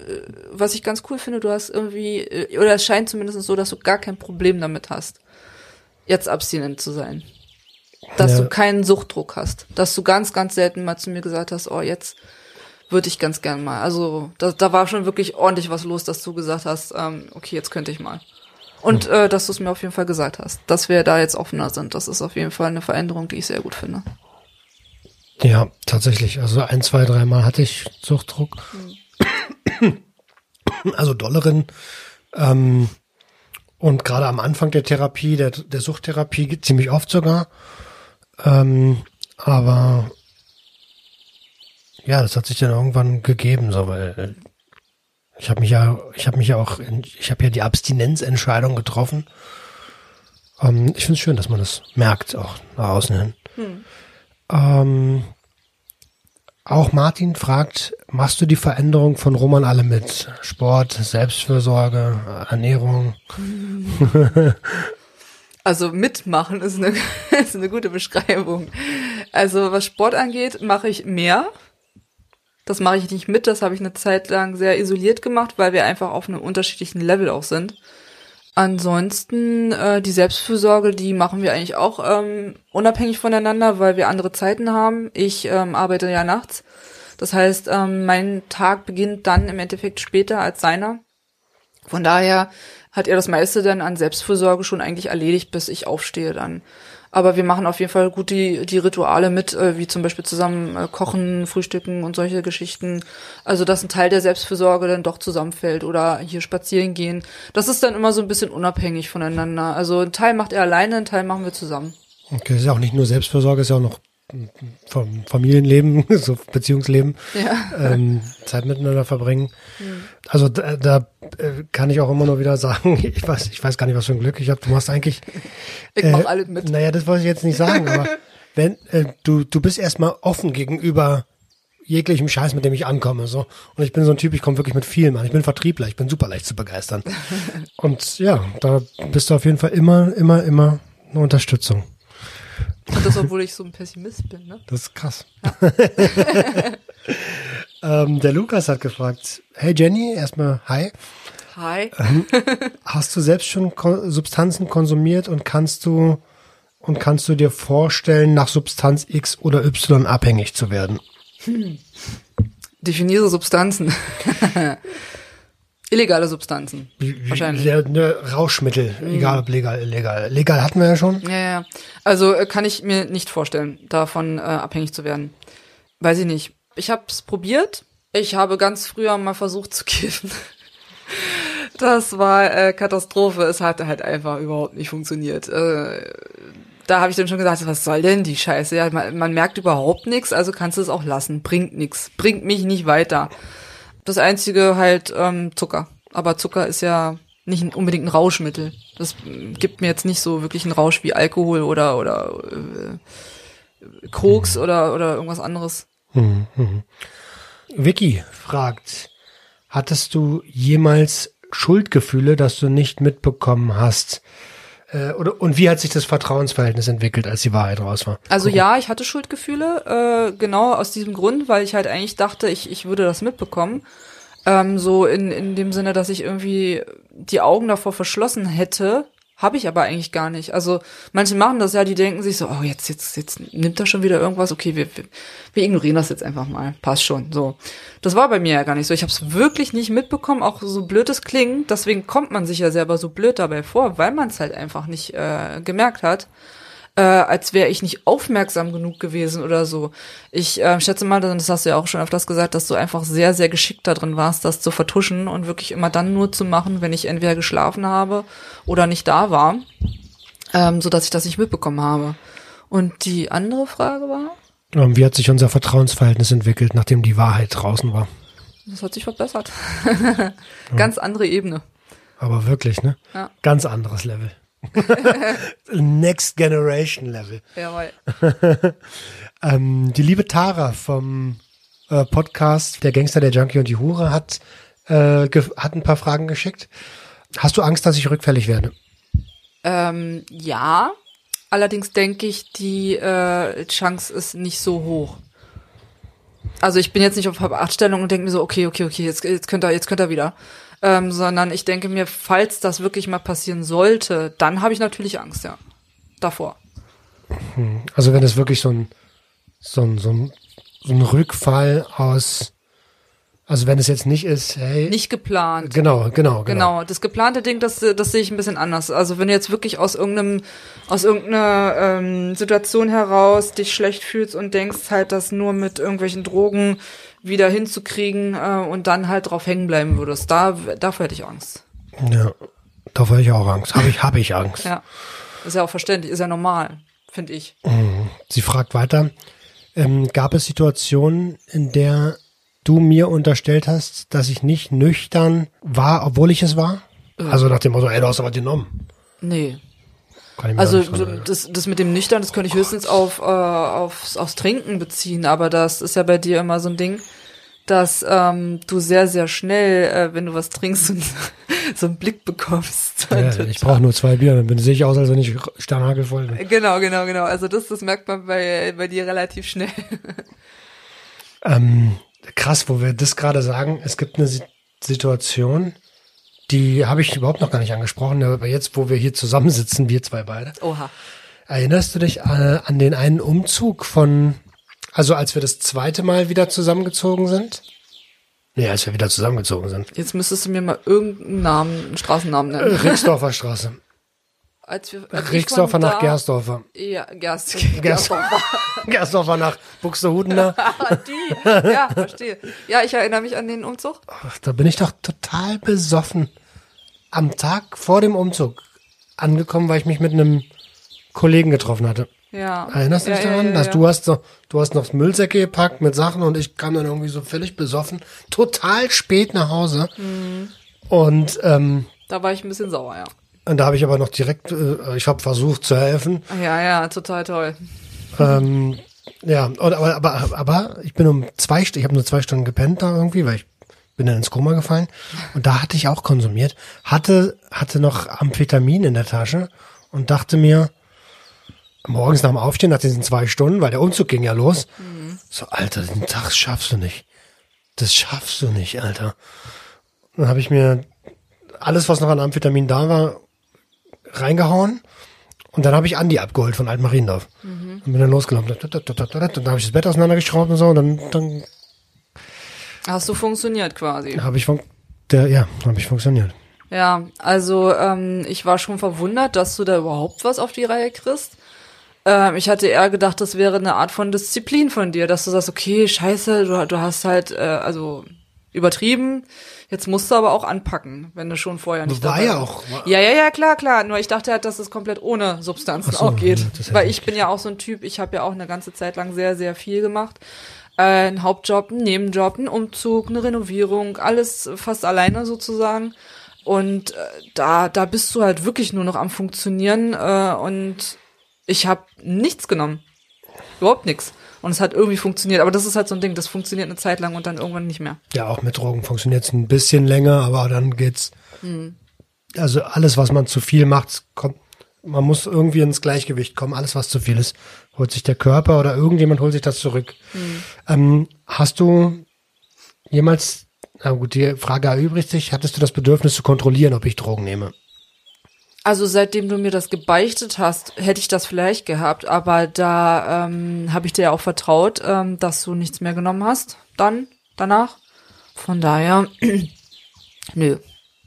was ich ganz cool finde, du hast irgendwie, äh, oder es scheint zumindest so, dass du gar kein Problem damit hast, jetzt abstinent zu sein. Dass Ja. du keinen Suchtdruck hast. Dass du ganz, ganz selten mal zu mir gesagt hast, oh, jetzt würde ich ganz gern mal. Also da, da war schon wirklich ordentlich was los, dass du gesagt hast, ähm, okay, jetzt könnte ich mal. Und Hm. äh, dass du es mir auf jeden Fall gesagt hast, dass wir da jetzt offener sind. Das ist auf jeden Fall eine Veränderung, die ich sehr gut finde. Ja, tatsächlich. Also ein, zwei, dreimal hatte ich Suchtdruck. Also dolleren. Ähm, und gerade am Anfang der Therapie, der, der Suchttherapie, ziemlich oft sogar. Ähm, aber ja, das hat sich dann irgendwann gegeben, so weil äh, ich habe mich ja, ich habe mich ja auch, ich habe ja die Abstinenzentscheidung getroffen. Ähm, ich finde es schön, dass man das merkt, auch nach außen hin. Hm. Ähm, auch Martin fragt, machst du die Veränderung von Roman alle mit? Sport, Selbstfürsorge, Ernährung? Also mitmachen ist eine, ist eine gute Beschreibung. Also was Sport angeht, mache ich mehr. Das mache ich nicht mit, das habe ich eine Zeit lang sehr isoliert gemacht, weil wir einfach auf einem unterschiedlichen Level auch sind. Ansonsten äh, die Selbstfürsorge, die machen wir eigentlich auch ähm, unabhängig voneinander, weil wir andere Zeiten haben. Ich ähm, arbeite ja nachts. Das heißt, ähm, mein Tag beginnt dann im Endeffekt später als seiner. Von daher hat er das meiste dann an Selbstfürsorge schon eigentlich erledigt, bis ich aufstehe dann. Aber wir machen auf jeden Fall gut die, die Rituale mit, äh, wie zum Beispiel zusammen äh, kochen, frühstücken und solche Geschichten. Also, dass ein Teil der Selbstfürsorge dann doch zusammenfällt oder hier spazieren gehen. Das ist dann immer so ein bisschen unabhängig voneinander. Also, ein Teil macht er alleine, ein Teil machen wir zusammen. Okay, ist ja auch nicht nur Selbstfürsorge, ist ja auch noch vom Familienleben, so Beziehungsleben, Ja. ähm, Zeit miteinander verbringen. Hm. Also da, da äh, kann ich auch immer nur wieder sagen, ich weiß, ich weiß gar nicht, was für ein Glück ich habe. Du machst eigentlich. Ich mach alles mit. Naja, das wollte ich jetzt nicht sagen, aber wenn äh, du du bist erstmal offen gegenüber jeglichem Scheiß, mit dem ich ankomme, so. Und ich bin so ein Typ, ich komme wirklich mit vielem an. Ich bin Vertriebler, ich bin super leicht zu begeistern. Und ja, da bist du auf jeden Fall immer, immer, immer eine Unterstützung. Und das, obwohl ich so ein Pessimist bin, ne? Das ist krass. ähm, der Lukas hat gefragt, hey Jenny, erstmal hi. Hi. Ähm, hast du selbst schon Ko Substanzen konsumiert und kannst du und kannst du dir vorstellen, nach Substanz X oder Y abhängig zu werden? Hm. Definiere Substanzen. Illegale Substanzen. Wahrscheinlich. Ne, Rauschmittel, Mhm. egal ob legal, illegal. Legal hatten wir ja schon. Ja, ja. Also äh, kann ich mir nicht vorstellen, davon äh, abhängig zu werden. Weiß ich nicht. Ich habe es probiert. Ich habe ganz früher mal versucht zu kiffen. Das war äh, Katastrophe. Es hatte halt einfach überhaupt nicht funktioniert. Äh, da habe ich dann schon gesagt, was soll denn die Scheiße? Ja, man, man merkt überhaupt nichts, also kannst du es auch lassen. Bringt nichts. Bringt mich nicht weiter. Das einzige halt ähm, Zucker. Aber Zucker ist ja nicht unbedingt ein Rauschmittel. Das mm, gibt mir jetzt nicht so wirklich einen Rausch wie Alkohol oder oder äh, Koks oder oder irgendwas anderes. Mhm, mhm. Vicky fragt, hattest du jemals Schuldgefühle, dass du nicht mitbekommen hast? Äh, oder, und wie hat sich das Vertrauensverhältnis entwickelt, als die Wahrheit raus war? Also ja, ich hatte Schuldgefühle, äh, genau aus diesem Grund, weil ich halt eigentlich dachte, ich, ich würde das mitbekommen. Ähm, so in, in dem Sinne, dass ich irgendwie die Augen davor verschlossen hätte, habe ich aber eigentlich gar nicht. Also manche machen das ja, die denken sich so, oh jetzt, jetzt, jetzt nimmt er schon wieder irgendwas, okay, wir, wir, wir ignorieren das jetzt einfach mal, passt schon. So, das war bei mir ja gar nicht so. Ich habe es wirklich nicht mitbekommen, auch so blöd es klingt. Deswegen kommt man sich ja selber so blöd dabei vor, weil man es halt einfach nicht äh, gemerkt hat äh, als wäre ich nicht aufmerksam genug gewesen oder so. Ich äh, schätze mal, das hast du ja auch schon öfters gesagt, dass du einfach sehr, sehr geschickt da drin warst, das zu vertuschen und wirklich immer dann nur zu machen, wenn ich entweder geschlafen habe oder nicht da war. ähm, so dass ich das nicht mitbekommen habe. Und die andere Frage war, Ähm, Wie hat sich unser Vertrauensverhältnis entwickelt, nachdem die Wahrheit draußen war? das hat sich verbessert. Ganz andere Ebene. Aber wirklich, ne? Ja. Ganz anderes Level. Next Generation Level. Jawohl. ähm, die liebe Tara vom äh, Podcast Der Gangster, der Junkie und die Hure hat, äh, hat ein paar Fragen geschickt. Hast du Angst, dass ich rückfällig werde? Ähm, ja, allerdings denke ich, die äh, Chance ist nicht so hoch. Also ich bin jetzt nicht auf Achtstellung und denke mir so, okay, okay, okay, jetzt, jetzt könnt ihr, jetzt könnt ihr wieder. Ähm, sondern ich denke mir, falls das wirklich mal passieren sollte, dann habe ich natürlich Angst, ja. Davor. Hm. Also wenn es wirklich so ein, so ein, so ein, so ein Rückfall aus, also wenn es jetzt nicht ist, hey. Nicht geplant. Genau, genau, genau. Genau, das geplante Ding, das, das sehe ich ein bisschen anders. Also wenn du jetzt wirklich aus irgendeinem, aus irgendeiner ähm, Situation heraus dich schlecht fühlst und denkst halt, das nur mit irgendwelchen Drogen wieder hinzukriegen äh, und dann halt drauf hängen bleiben würdest, da, dafür hätte ich Angst. Ja, davor habe ich auch Angst. Habe ich, habe ich Angst. Ja, ist ja auch verständlich, ist ja normal, finde ich. Mhm. Sie fragt weiter, ähm, gab es Situationen, in der du mir unterstellt hast, dass ich nicht nüchtern war, obwohl ich es war? Äh. Also nach dem Motto, ey, du hast aber genommen. Nee. Also das, das mit dem Nüchtern, das könnte ich höchstens auf, äh, aufs, aufs Trinken beziehen, aber das ist ja bei dir immer so ein Ding, dass ähm, du sehr, sehr schnell, äh, wenn du was trinkst, so, einen Blick bekommst. ja, ich brauche nur zwei Bier, dann bin sehe ich aus, als wenn ich sternhagelvoll bin. Genau, genau, genau. Also das, das merkt man bei, bei dir relativ schnell. Ähm, krass, wo wir das gerade sagen, es gibt eine Si- Situation, die habe ich überhaupt noch gar nicht angesprochen, aber jetzt, wo wir hier zusammensitzen, wir zwei beide, Oha. erinnerst du dich äh, an den einen Umzug von, also als wir das zweite Mal wieder zusammengezogen sind? Nee, als wir wieder zusammengezogen sind. Jetzt müsstest du mir mal irgendeinen Namen, einen Straßennamen Äh, nennen. Rixdorfer Straße. Als wir, als Rixdorfer nach da- Gersdorfer. Ja, Gerst, Gerstdorfer. Gersdorfer nach Buxtehudener. Die, ja, verstehe. Ja, ich erinnere mich an den Umzug. Da bin ich doch total besoffen am Tag vor dem Umzug angekommen, weil ich mich mit einem Kollegen getroffen hatte. Ja. Erinnerst du dich Ja, daran? ja, dass ja. du hast so, du hast noch Müllsäcke gepackt mit Sachen und ich kam dann irgendwie so völlig besoffen, total spät nach Hause. Mhm. Und, ähm, Da war ich ein bisschen sauer, ja. Und da habe ich aber noch direkt, äh, ich habe versucht zu helfen. Ja, ja, total toll. ähm, ja, und, aber, aber, aber ich bin um zwei Stunden, ich habe nur zwei Stunden gepennt da irgendwie, weil ich bin dann ins Koma gefallen. Und da hatte ich auch konsumiert, hatte, hatte noch Amphetamin in der Tasche und dachte mir, morgens nach dem Aufstehen, nach diesen zwei Stunden, weil der Umzug ging ja los, so, Alter, den Tag schaffst du nicht. Das schaffst du nicht, Alter. Dann habe ich mir alles, was noch an Amphetamin da war, reingehauen. Und dann habe ich Andi abgeholt von Altmariendorf. Mhm. Und bin dann losgelaufen. Dann habe ich das Bett auseinandergeschraubt und so. Und dann, dann Hast du funktioniert quasi. habe ich fun der, ja, habe ich funktioniert. Ja, also ähm, ich war schon verwundert, dass du da überhaupt was auf die Reihe kriegst. Ähm, ich hatte eher gedacht, das wäre eine Art von Disziplin von dir, dass du sagst, okay, scheiße, du, du hast halt, äh, also übertrieben, jetzt musst du aber auch anpacken, wenn du schon vorher nicht War dabei ja auch. Ja, ja, ja, klar, klar. Nur ich dachte halt, dass es komplett ohne Substanzen so, auch geht. ja, das Weil ich ich bin ja auch so ein Typ, ich habe ja auch eine ganze Zeit lang sehr, sehr viel gemacht. Äh, ein Hauptjob, ein Nebenjob, ein Umzug, eine Renovierung, alles fast alleine sozusagen. Und äh, da, da bist du halt wirklich nur noch am Funktionieren äh, und ich habe nichts genommen. Überhaupt nichts. Und es hat irgendwie funktioniert. Aber das ist halt so ein Ding, das funktioniert eine Zeit lang und dann irgendwann nicht mehr. Ja, auch mit Drogen funktioniert es ein bisschen länger, aber dann geht's. Hm. Also alles, was man zu viel macht, kommt. Man muss irgendwie ins Gleichgewicht kommen. Alles, was zu viel ist, holt sich der Körper oder irgendjemand holt sich das zurück. Hm. Ähm, hast du jemals, na gut, die Frage erübrigt sich, hattest du das Bedürfnis zu kontrollieren, ob ich Drogen nehme? Also seitdem du mir das gebeichtet hast, hätte ich das vielleicht gehabt, aber da ähm, habe ich dir ja auch vertraut, ähm, dass du nichts mehr genommen hast. Dann, danach. Von daher, nö.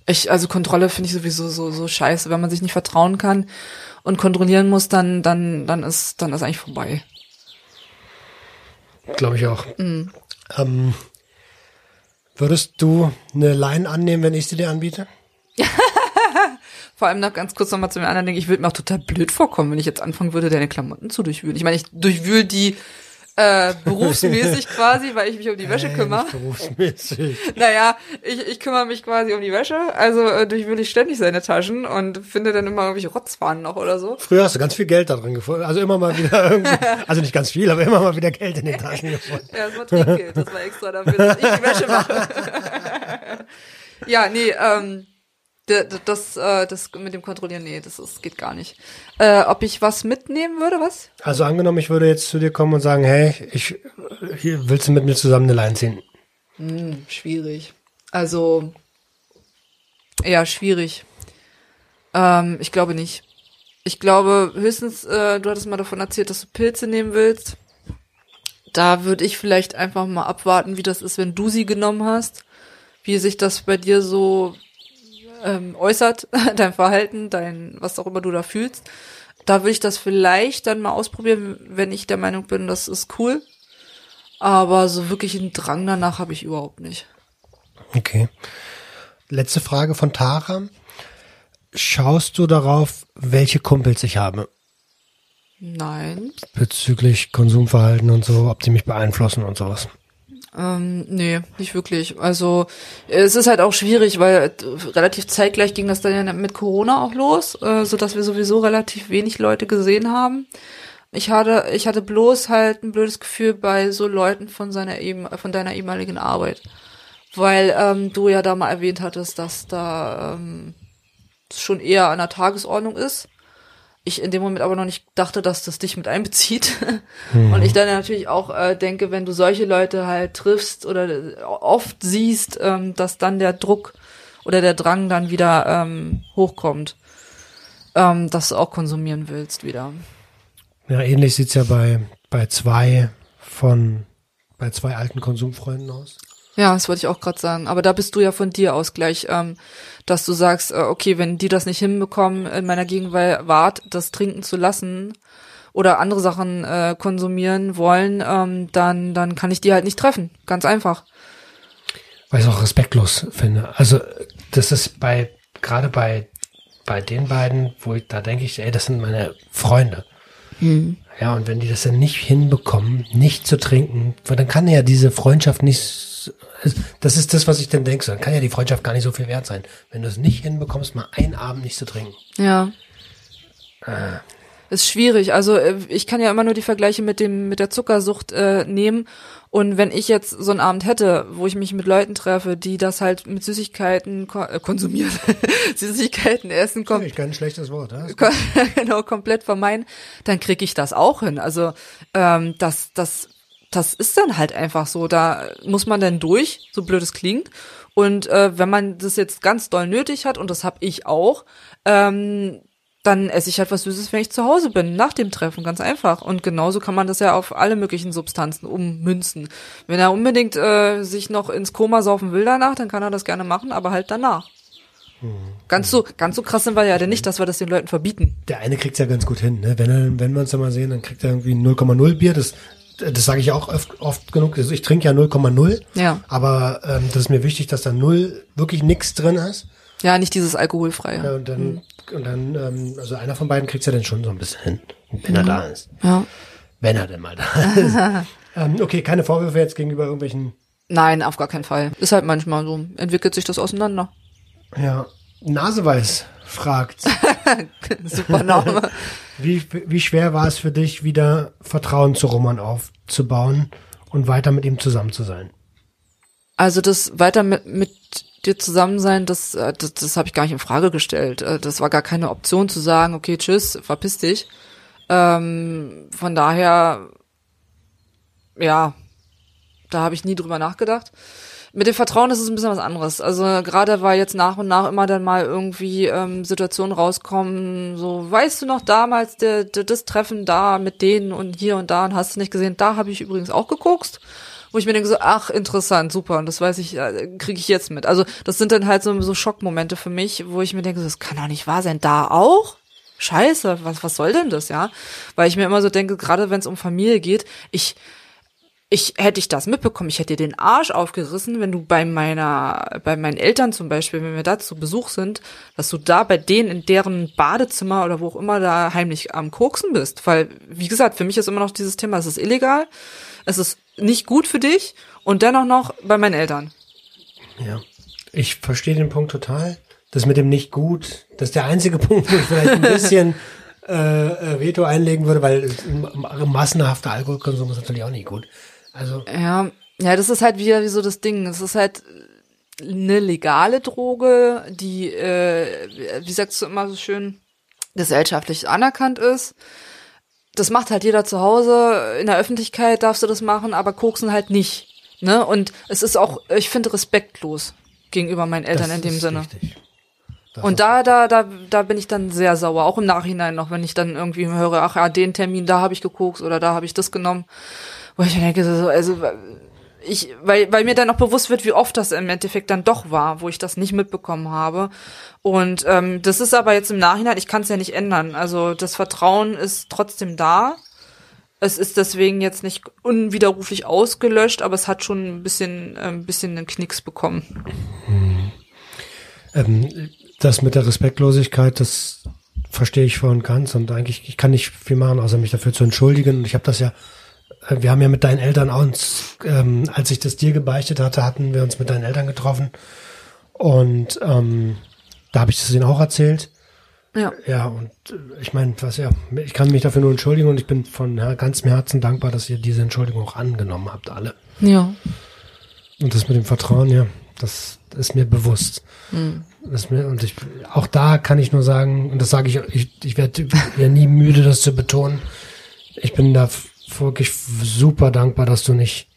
Ich, also Kontrolle finde ich sowieso so, so scheiße. Wenn man sich nicht vertrauen kann und kontrollieren muss, dann, dann, dann ist, dann ist eigentlich vorbei. Glaube ich auch. Mhm. Ähm, würdest du eine Line annehmen, wenn ich sie dir anbiete? Vor allem noch ganz kurz nochmal zu dem anderen Ding. Ich würde mir auch total blöd vorkommen, wenn ich jetzt anfangen würde, deine Klamotten zu durchwühlen. Ich meine, ich durchwühl die äh, berufsmäßig quasi, weil ich mich um die Wäsche Hey, kümmere. nicht berufsmäßig. Naja, ich, ich kümmere mich quasi um die Wäsche, also äh, durchwühle ich ständig seine Taschen und finde dann immer irgendwelche Rotzfahnen noch oder so. Früher hast du ganz viel Geld da drin gefunden. Also immer mal wieder irgendwie, also nicht ganz viel, aber immer mal wieder Geld in den Taschen gefunden. Ja, das war Trinkgeld, das war extra dafür, dass ich die Wäsche mache. ja, nee, ähm, d- d- das, äh, das mit dem Kontrollieren, nee, das ist, geht gar nicht. Äh, ob ich was mitnehmen würde, was? Also angenommen, ich würde jetzt zu dir kommen und sagen, hey, ich, hier, willst du mit mir zusammen eine Line ziehen? Hm, schwierig. Also, ja, schwierig. Ähm, ich glaube nicht. Ich glaube höchstens, äh, du hattest mal davon erzählt, dass du Pilze nehmen willst. Da würde ich vielleicht einfach mal abwarten, wie das ist, wenn du sie genommen hast. Wie sich das bei dir so ähm, äußert, dein Verhalten, dein, was auch immer du da fühlst. Da würde ich das vielleicht dann mal ausprobieren, wenn ich der Meinung bin, das ist cool. Aber so wirklich einen Drang danach habe ich überhaupt nicht. Okay. Letzte Frage von Tara. Schaust du darauf, welche Kumpels ich habe? Nein. Bezüglich Konsumverhalten und so, ob die mich beeinflussen und sowas. Ähm, nee, nicht wirklich. Also es ist halt auch schwierig, weil äh, relativ zeitgleich ging das dann ja mit Corona auch los, äh, so dass wir sowieso relativ wenig Leute gesehen haben. Ich hatte, ich hatte bloß halt ein blödes Gefühl bei so Leuten von seiner eben, von deiner ehemaligen Arbeit, weil ähm, du ja da mal erwähnt hattest, dass da ähm, schon eher an der Tagesordnung ist. Ich in dem Moment aber noch nicht dachte, dass das dich mit einbezieht. Mhm. Und ich dann natürlich auch äh, denke, wenn du solche Leute halt triffst oder äh, oft siehst, ähm, dass dann der Druck oder der Drang dann wieder ähm, hochkommt, ähm, dass du auch konsumieren willst wieder. Ja, ähnlich sieht's ja bei, bei zwei von, bei zwei alten Konsumfreunden aus. Ja, das wollte ich auch gerade sagen. Aber da bist du ja von dir aus gleich, ähm, dass du sagst, äh, okay, wenn die das nicht hinbekommen, in meiner Gegenwart das trinken zu lassen oder andere Sachen äh, konsumieren wollen, ähm, dann, dann kann ich die halt nicht treffen. Ganz einfach. Weil ich es auch respektlos finde. Also, das ist bei, gerade bei, bei den beiden, wo ich, da denke ich, ey, das sind meine Freunde. Mhm. Ja, und wenn die das dann nicht hinbekommen, nicht zu trinken, dann kann ja diese Freundschaft nicht, das ist das, was ich dann denke, dann kann ja die Freundschaft gar nicht so viel wert sein. Wenn du es nicht hinbekommst, mal einen Abend nicht zu trinken. Ja. Äh, Ist schwierig. Also äh, ich kann ja immer nur die Vergleiche mit dem mit der Zuckersucht äh, nehmen. Und wenn ich jetzt so einen Abend hätte, wo ich mich mit Leuten treffe, die das halt mit Süßigkeiten ko äh, konsumieren, Süßigkeiten essen, kom ich kein schlechtes Wort, ja? genau komplett vermeiden, dann krieg ich das auch hin. Also ähm, das das das ist dann halt einfach so. Da muss man dann durch, so blöd es klingt. Und äh, wenn man das jetzt ganz doll nötig hat, und das habe ich auch, ähm, dann esse ich halt was Süßes, wenn ich zu Hause bin, nach dem Treffen, ganz einfach. Und genauso kann man das ja auf alle möglichen Substanzen ummünzen. Wenn er unbedingt äh, sich noch ins Koma saufen will danach, dann kann er das gerne machen, aber halt danach. Ganz so, ganz so krass sind wir ja denn nicht, dass wir das den Leuten verbieten. Der eine kriegt's ja ganz gut hin, ne? Wenn, er, wenn wir uns da mal sehen, dann kriegt er irgendwie 0,0 Bier. Das, das sage ich auch oft, oft genug. Also ich trinke ja 0,0. Ja. Aber ähm, das ist mir wichtig, dass da null wirklich nichts drin ist. Ja, nicht dieses alkoholfreie. Ja, und dann, Hm. und dann ähm, also einer von beiden kriegt's ja dann schon so ein bisschen hin, wenn er Mhm. da ist. Ja. Wenn er denn mal da ist. ähm, okay, keine Vorwürfe jetzt gegenüber irgendwelchen. Nein, auf gar keinen Fall. Ist halt manchmal so. Entwickelt sich das auseinander. Ja, Naseweiß fragt. Super Name. wie, wie schwer war es für dich, wieder Vertrauen zu Roman aufzubauen und weiter mit ihm zusammen zu sein? Also das weiter mit, mit dir zusammen sein, das, äh, das, das habe ich gar nicht in Frage gestellt. Äh, Das war gar keine Option zu sagen, okay, tschüss, verpiss dich. Ähm, von daher, ja, da habe ich nie drüber nachgedacht. Mit dem Vertrauen ist es ein bisschen was anderes. Also gerade weil jetzt nach und nach immer dann mal irgendwie ähm, Situationen rauskommen, so weißt du noch damals der, der, das Treffen da mit denen und hier und da und hast du nicht gesehen, da habe ich übrigens auch geguckt wo ich mir denke so, ach, interessant, super, und das weiß ich, äh, kriege ich jetzt mit. Also das sind dann halt so, so Schockmomente für mich, wo ich mir denke, so, das kann doch nicht wahr sein, da auch? Scheiße, was, was soll denn das, ja? Weil ich mir immer so denke, gerade wenn es um Familie geht, ich, ich hätte ich das mitbekommen, ich hätte dir den Arsch aufgerissen, wenn du bei meiner, bei meinen Eltern zum Beispiel, wenn wir da zu Besuch sind, dass du da bei denen in deren Badezimmer oder wo auch immer da heimlich am Koksen bist. Weil, wie gesagt, für mich ist immer noch dieses Thema, es ist illegal, es ist nicht gut für dich und dennoch noch bei meinen Eltern. Ja. Ich verstehe den Punkt total. Das mit dem nicht gut, das ist der einzige Punkt, wo ich vielleicht ein bisschen äh, äh, Veto einlegen würde, weil äh, massenhafter Alkoholkonsum ist natürlich auch nicht gut. Also Ja, ja, das ist halt wieder wie so das Ding. Es ist halt eine legale Droge, die, äh, wie sagst du immer so schön, gesellschaftlich anerkannt ist. Das macht halt jeder zu Hause. In der Öffentlichkeit darfst du das machen, aber Koksen halt nicht. Ne? Und es ist auch, ich finde, respektlos gegenüber meinen Eltern Das in dem Sinne. richtig. Das Und da, da, da, da bin ich dann sehr sauer, auch im Nachhinein noch, wenn ich dann irgendwie höre, ach ja, den Termin, da habe ich gekokst oder da habe ich das genommen. Wo ich mir denke, so, also ich, weil, weil mir dann auch bewusst wird, wie oft das im Endeffekt dann doch war, wo ich das nicht mitbekommen habe. Und ähm, das ist aber jetzt im Nachhinein, ich kann es ja nicht ändern. Also das Vertrauen ist trotzdem da. Es ist deswegen jetzt nicht unwiderruflich ausgelöscht, aber es hat schon ein bisschen, äh, ein bisschen einen Knicks bekommen. Ähm, das mit der Respektlosigkeit, das verstehe ich voll und ganz und eigentlich, ich kann nicht viel machen, außer mich dafür zu entschuldigen. Und ich habe das ja, wir haben ja mit deinen Eltern uns, ähm, als ich das dir gebeichtet hatte, hatten wir uns mit deinen Eltern getroffen. Und ähm, da habe ich das ihnen auch erzählt. Ja. Ja, und äh, ich meine, was ja, ich kann mich dafür nur entschuldigen und ich bin von ganzem Herzen dankbar, dass ihr diese Entschuldigung auch angenommen habt, alle. Ja. Und das mit dem Vertrauen, ja, das ist mir bewusst. Hm. Das ist mir, und ich, auch da kann ich nur sagen, und das sage ich, ich, ich werde ja nie müde, das zu betonen. Ich bin da wirklich super dankbar, dass du nicht,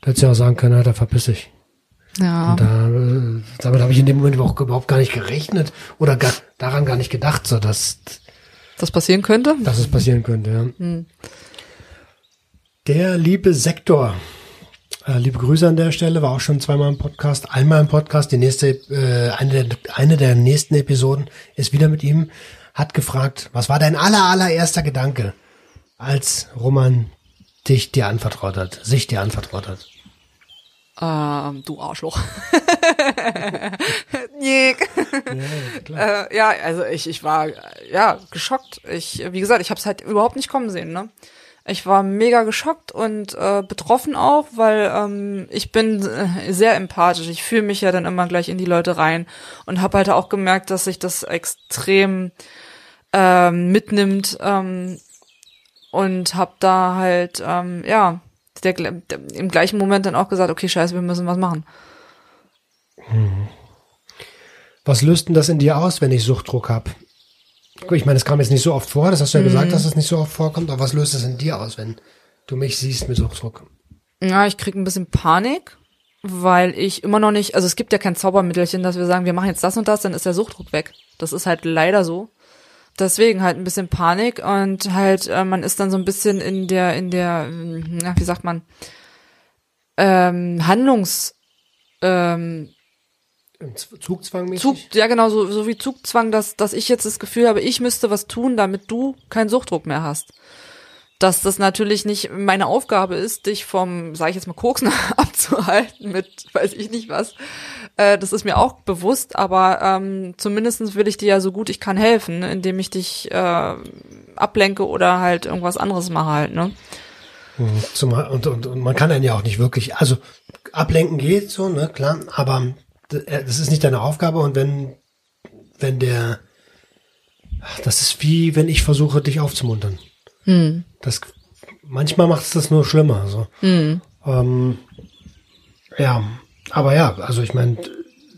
du hättest ja auch sagen können, Alter, verpiss dich. Ja. Und da, äh, damit habe ich in dem Moment auch überhaupt gar nicht gerechnet oder gar, daran gar nicht gedacht, so dass, Das passieren könnte? dass es passieren könnte, ja. Hm. Der liebe Sektor. Äh, liebe Grüße an der Stelle, war auch schon zweimal im Podcast, einmal im Podcast. Die nächste, äh, eine, der, eine der nächsten Episoden ist wieder mit ihm. Hat gefragt, was war dein aller, allererster Gedanke, als Roman dich dir anvertraut hat, sich dir anvertraut hat? Ähm, du Arschloch. Ja, äh, ja, also ich, ich war ja geschockt. Ich, wie gesagt, ich habe es halt überhaupt nicht kommen sehen. Ne? Ich war mega geschockt und äh, betroffen auch, weil ähm, ich bin äh, sehr empathisch. Ich fühle mich ja dann immer gleich in die Leute rein und habe halt auch gemerkt, dass sich das extrem ähm, mitnimmt ähm, und habe da halt ähm, ja der, der, im gleichen Moment dann auch gesagt, okay, scheiße, wir müssen was machen. Hm. Was löst denn das in dir aus, wenn ich Suchtdruck hab? Guck, Ich meine, es kam jetzt nicht so oft vor, das hast du ja Mhm. gesagt, dass es nicht so oft vorkommt, aber was löst es in dir aus, wenn du mich siehst mit Suchtdruck? Ja, ich krieg ein bisschen Panik, weil ich immer noch nicht, also es gibt ja kein Zaubermittelchen, dass wir sagen, wir machen jetzt das und das, dann ist der Suchtdruck weg. Das ist halt leider so. Deswegen halt ein bisschen Panik und halt, äh, man ist dann so ein bisschen in der, in der, na, wie sagt man, ähm, Handlungs, ähm, Zugzwang Zug, ja genau, so, so wie Zugzwang, dass, dass ich jetzt das Gefühl habe, ich müsste was tun, damit du keinen Suchtdruck mehr hast. Dass das natürlich nicht meine Aufgabe ist, dich vom, sage ich jetzt mal, Koksen abzuhalten mit weiß ich nicht was. Äh, das ist mir auch bewusst, aber ähm, zumindestens will ich dir ja so gut ich kann helfen, indem ich dich äh, ablenke oder halt irgendwas anderes mache halt, ne? Mhm, Zumal, und, und, und man kann einen ja auch nicht wirklich, also ablenken geht so, ne, klar, aber äh, das ist nicht deine Aufgabe und wenn, wenn der, das ist wie, wenn ich versuche, dich aufzumuntern. Hm. Das, manchmal macht es das nur schlimmer, so. Hm. Ähm, ja, aber ja, also ich meine,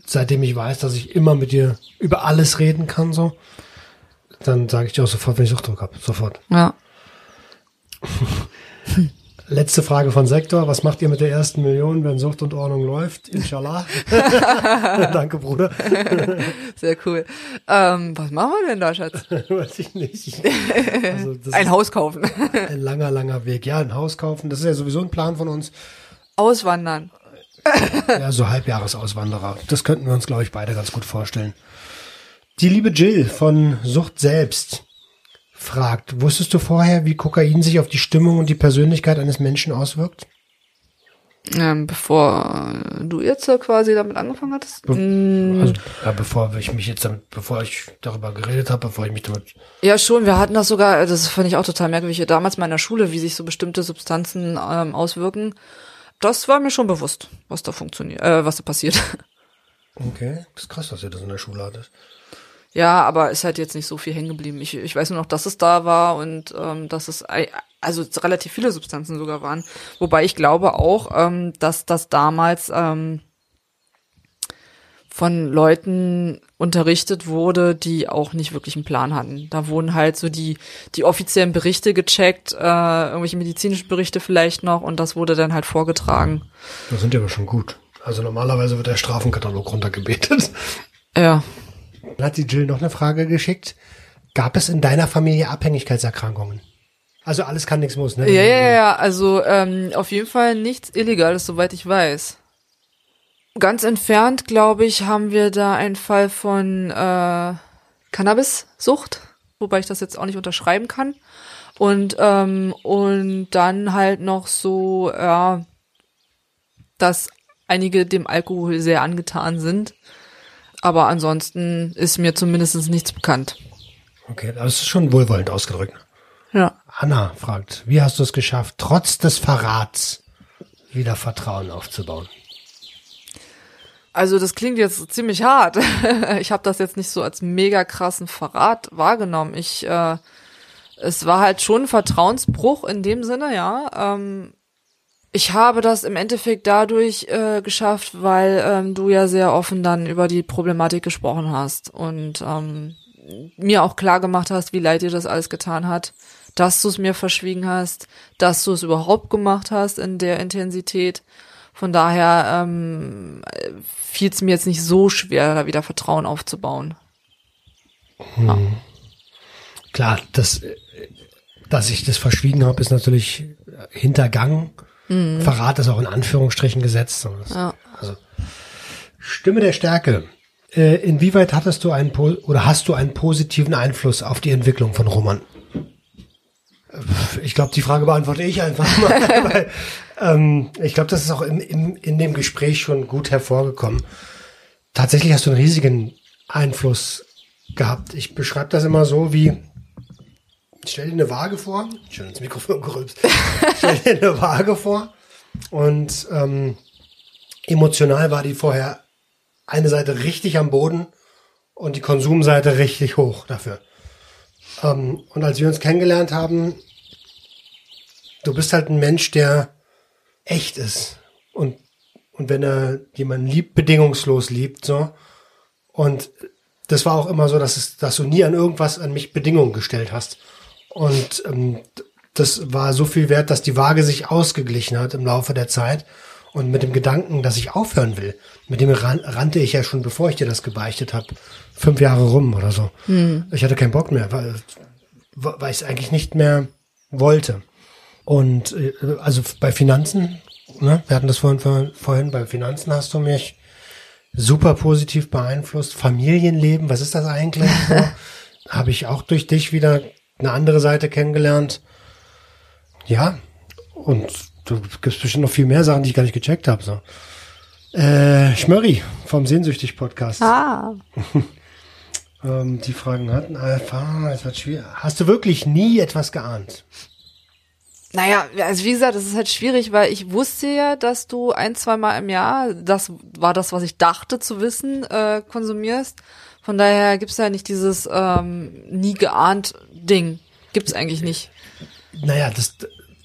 seitdem ich weiß, dass ich immer mit dir über alles reden kann, so, dann sage ich dir auch sofort, wenn ich Suchtdruck habe, sofort. Ja. Letzte Frage von Sektor. Was macht ihr mit der ersten Million, wenn Sucht und Ordnung läuft? Inshallah. Danke, Bruder. Sehr cool. Ähm, was machen wir denn da, Schatz? Weiß ich nicht. Also Ein Haus kaufen. Ein langer, langer Weg. Ja, ein Haus kaufen. Das ist ja sowieso ein Plan von uns. Auswandern. Ja, so Halbjahresauswanderer. Das könnten wir uns, glaube ich, beide ganz gut vorstellen. Die liebe Jill von Sucht selbst fragt, wusstest du vorher, wie Kokain sich auf die Stimmung und die Persönlichkeit eines Menschen auswirkt? Ähm, bevor du jetzt quasi damit angefangen hattest? Be Mm, also, ja, bevor ich mich jetzt damit, bevor ich darüber geredet habe, bevor ich mich damit. Ja, schon. Wir hatten das sogar, das fand ich auch total merkwürdig, damals mal in der Schule, wie sich so bestimmte Substanzen ähm, auswirken. Das war mir schon bewusst, was da funktioniert, äh, was da passiert. Okay, das ist krass, dass ihr das in der Schule hattet. Ja, aber ist halt jetzt nicht so viel hängen geblieben. Ich, ich weiß nur noch, dass es da war und ähm, dass es also relativ viele Substanzen sogar waren. Wobei ich glaube auch, ähm, dass das damals ähm, von Leuten unterrichtet wurde, die auch nicht wirklich einen Plan hatten. Da wurden halt so die die offiziellen Berichte gecheckt, äh, irgendwelche medizinischen Berichte vielleicht noch und das wurde dann halt vorgetragen. Das sind ja aber schon gut. Also normalerweise wird der Strafenkatalog runtergebetet. Ja. Dann hat die Jill noch eine Frage geschickt. Gab es in deiner Familie Abhängigkeitserkrankungen? Also alles kann, nichts muss, ne? Ja, ja, ja, ja, also ähm, auf jeden Fall nichts Illegales, soweit ich weiß. Ganz entfernt, glaube ich, haben wir da einen Fall von äh, Cannabis-Sucht, wobei ich das jetzt auch nicht unterschreiben kann. Und, ähm, und dann halt noch so, ja, dass einige dem Alkohol sehr angetan sind. Aber ansonsten ist mir zumindest nichts bekannt. Okay, das ist schon wohlwollend ausgedrückt. Ja. Anna fragt, wie hast du es geschafft, trotz des Verrats wieder Vertrauen aufzubauen? Also das klingt jetzt ziemlich hart. ich habe das jetzt nicht so als mega krassen Verrat wahrgenommen. Ich, äh, es war halt schon ein Vertrauensbruch in dem Sinne, ja. Ähm, ich habe das im Endeffekt dadurch äh, geschafft, weil ähm, du ja sehr offen dann über die Problematik gesprochen hast und ähm, mir auch klar gemacht hast, wie leid dir das alles getan hat, dass du es mir verschwiegen hast, dass du es überhaupt gemacht hast in der Intensität. Von daher ähm, fiel es mir jetzt nicht so schwer, da wieder Vertrauen aufzubauen. Hm. Klar, das, äh, dass ich das verschwiegen habe, ist natürlich hintergangen. Mhm. Verrat ist auch in Anführungsstrichen gesetzt. Ja. Also Stimme der Stärke. Äh, inwieweit hattest du einen po- oder hast du einen positiven Einfluss auf die Entwicklung von Roman? Äh, Ich glaube, die Frage beantworte ich einfach mal. weil, ähm, ich glaube, das ist auch im, im, in dem Gespräch schon gut hervorgekommen. Tatsächlich hast du einen riesigen Einfluss gehabt. Ich beschreibe das immer so wie, stell dir eine Waage vor, schön ins Mikrofon gerülpst, stell dir eine Waage vor und ähm, emotional war die vorher eine Seite richtig am Boden und die Konsumseite richtig hoch dafür. Ähm, und als wir uns kennengelernt haben, du bist halt ein Mensch, der echt ist. Und, und wenn er jemanden liebt, bedingungslos liebt, so. Und das war auch immer so, dass, es, dass du nie an irgendwas an mich Bedingungen gestellt hast. Und ähm, das war so viel wert, dass die Waage sich ausgeglichen hat im Laufe der Zeit. Und mit dem Gedanken, dass ich aufhören will, mit dem ran, rannte ich ja schon, bevor ich dir das gebeichtet habe, fünf Jahre rum oder so. Hm. Ich hatte keinen Bock mehr, weil, weil ich es eigentlich nicht mehr wollte. Und äh, also bei Finanzen, ne, wir hatten das vorhin, vorhin, bei Finanzen hast du mich super positiv beeinflusst. Familienleben, was ist das eigentlich? So, Habe ich auch durch dich wieder eine andere Seite kennengelernt. Ja, und du gibst bestimmt noch viel mehr Sachen, die ich gar nicht gecheckt habe. So. Äh, Schmörri vom Sehnsüchtig-Podcast. Ah. ähm, die Fragen hatten, Alpha, es wird schwierig. Hast du wirklich nie etwas geahnt? Naja, also wie gesagt, es ist halt schwierig, weil ich wusste ja, dass du ein, zwei Mal im Jahr, das war das, was ich dachte zu wissen, äh, konsumierst. Von daher gibt's ja nicht dieses ähm, nie geahnt Ding. Gibt's eigentlich nicht. Naja, das,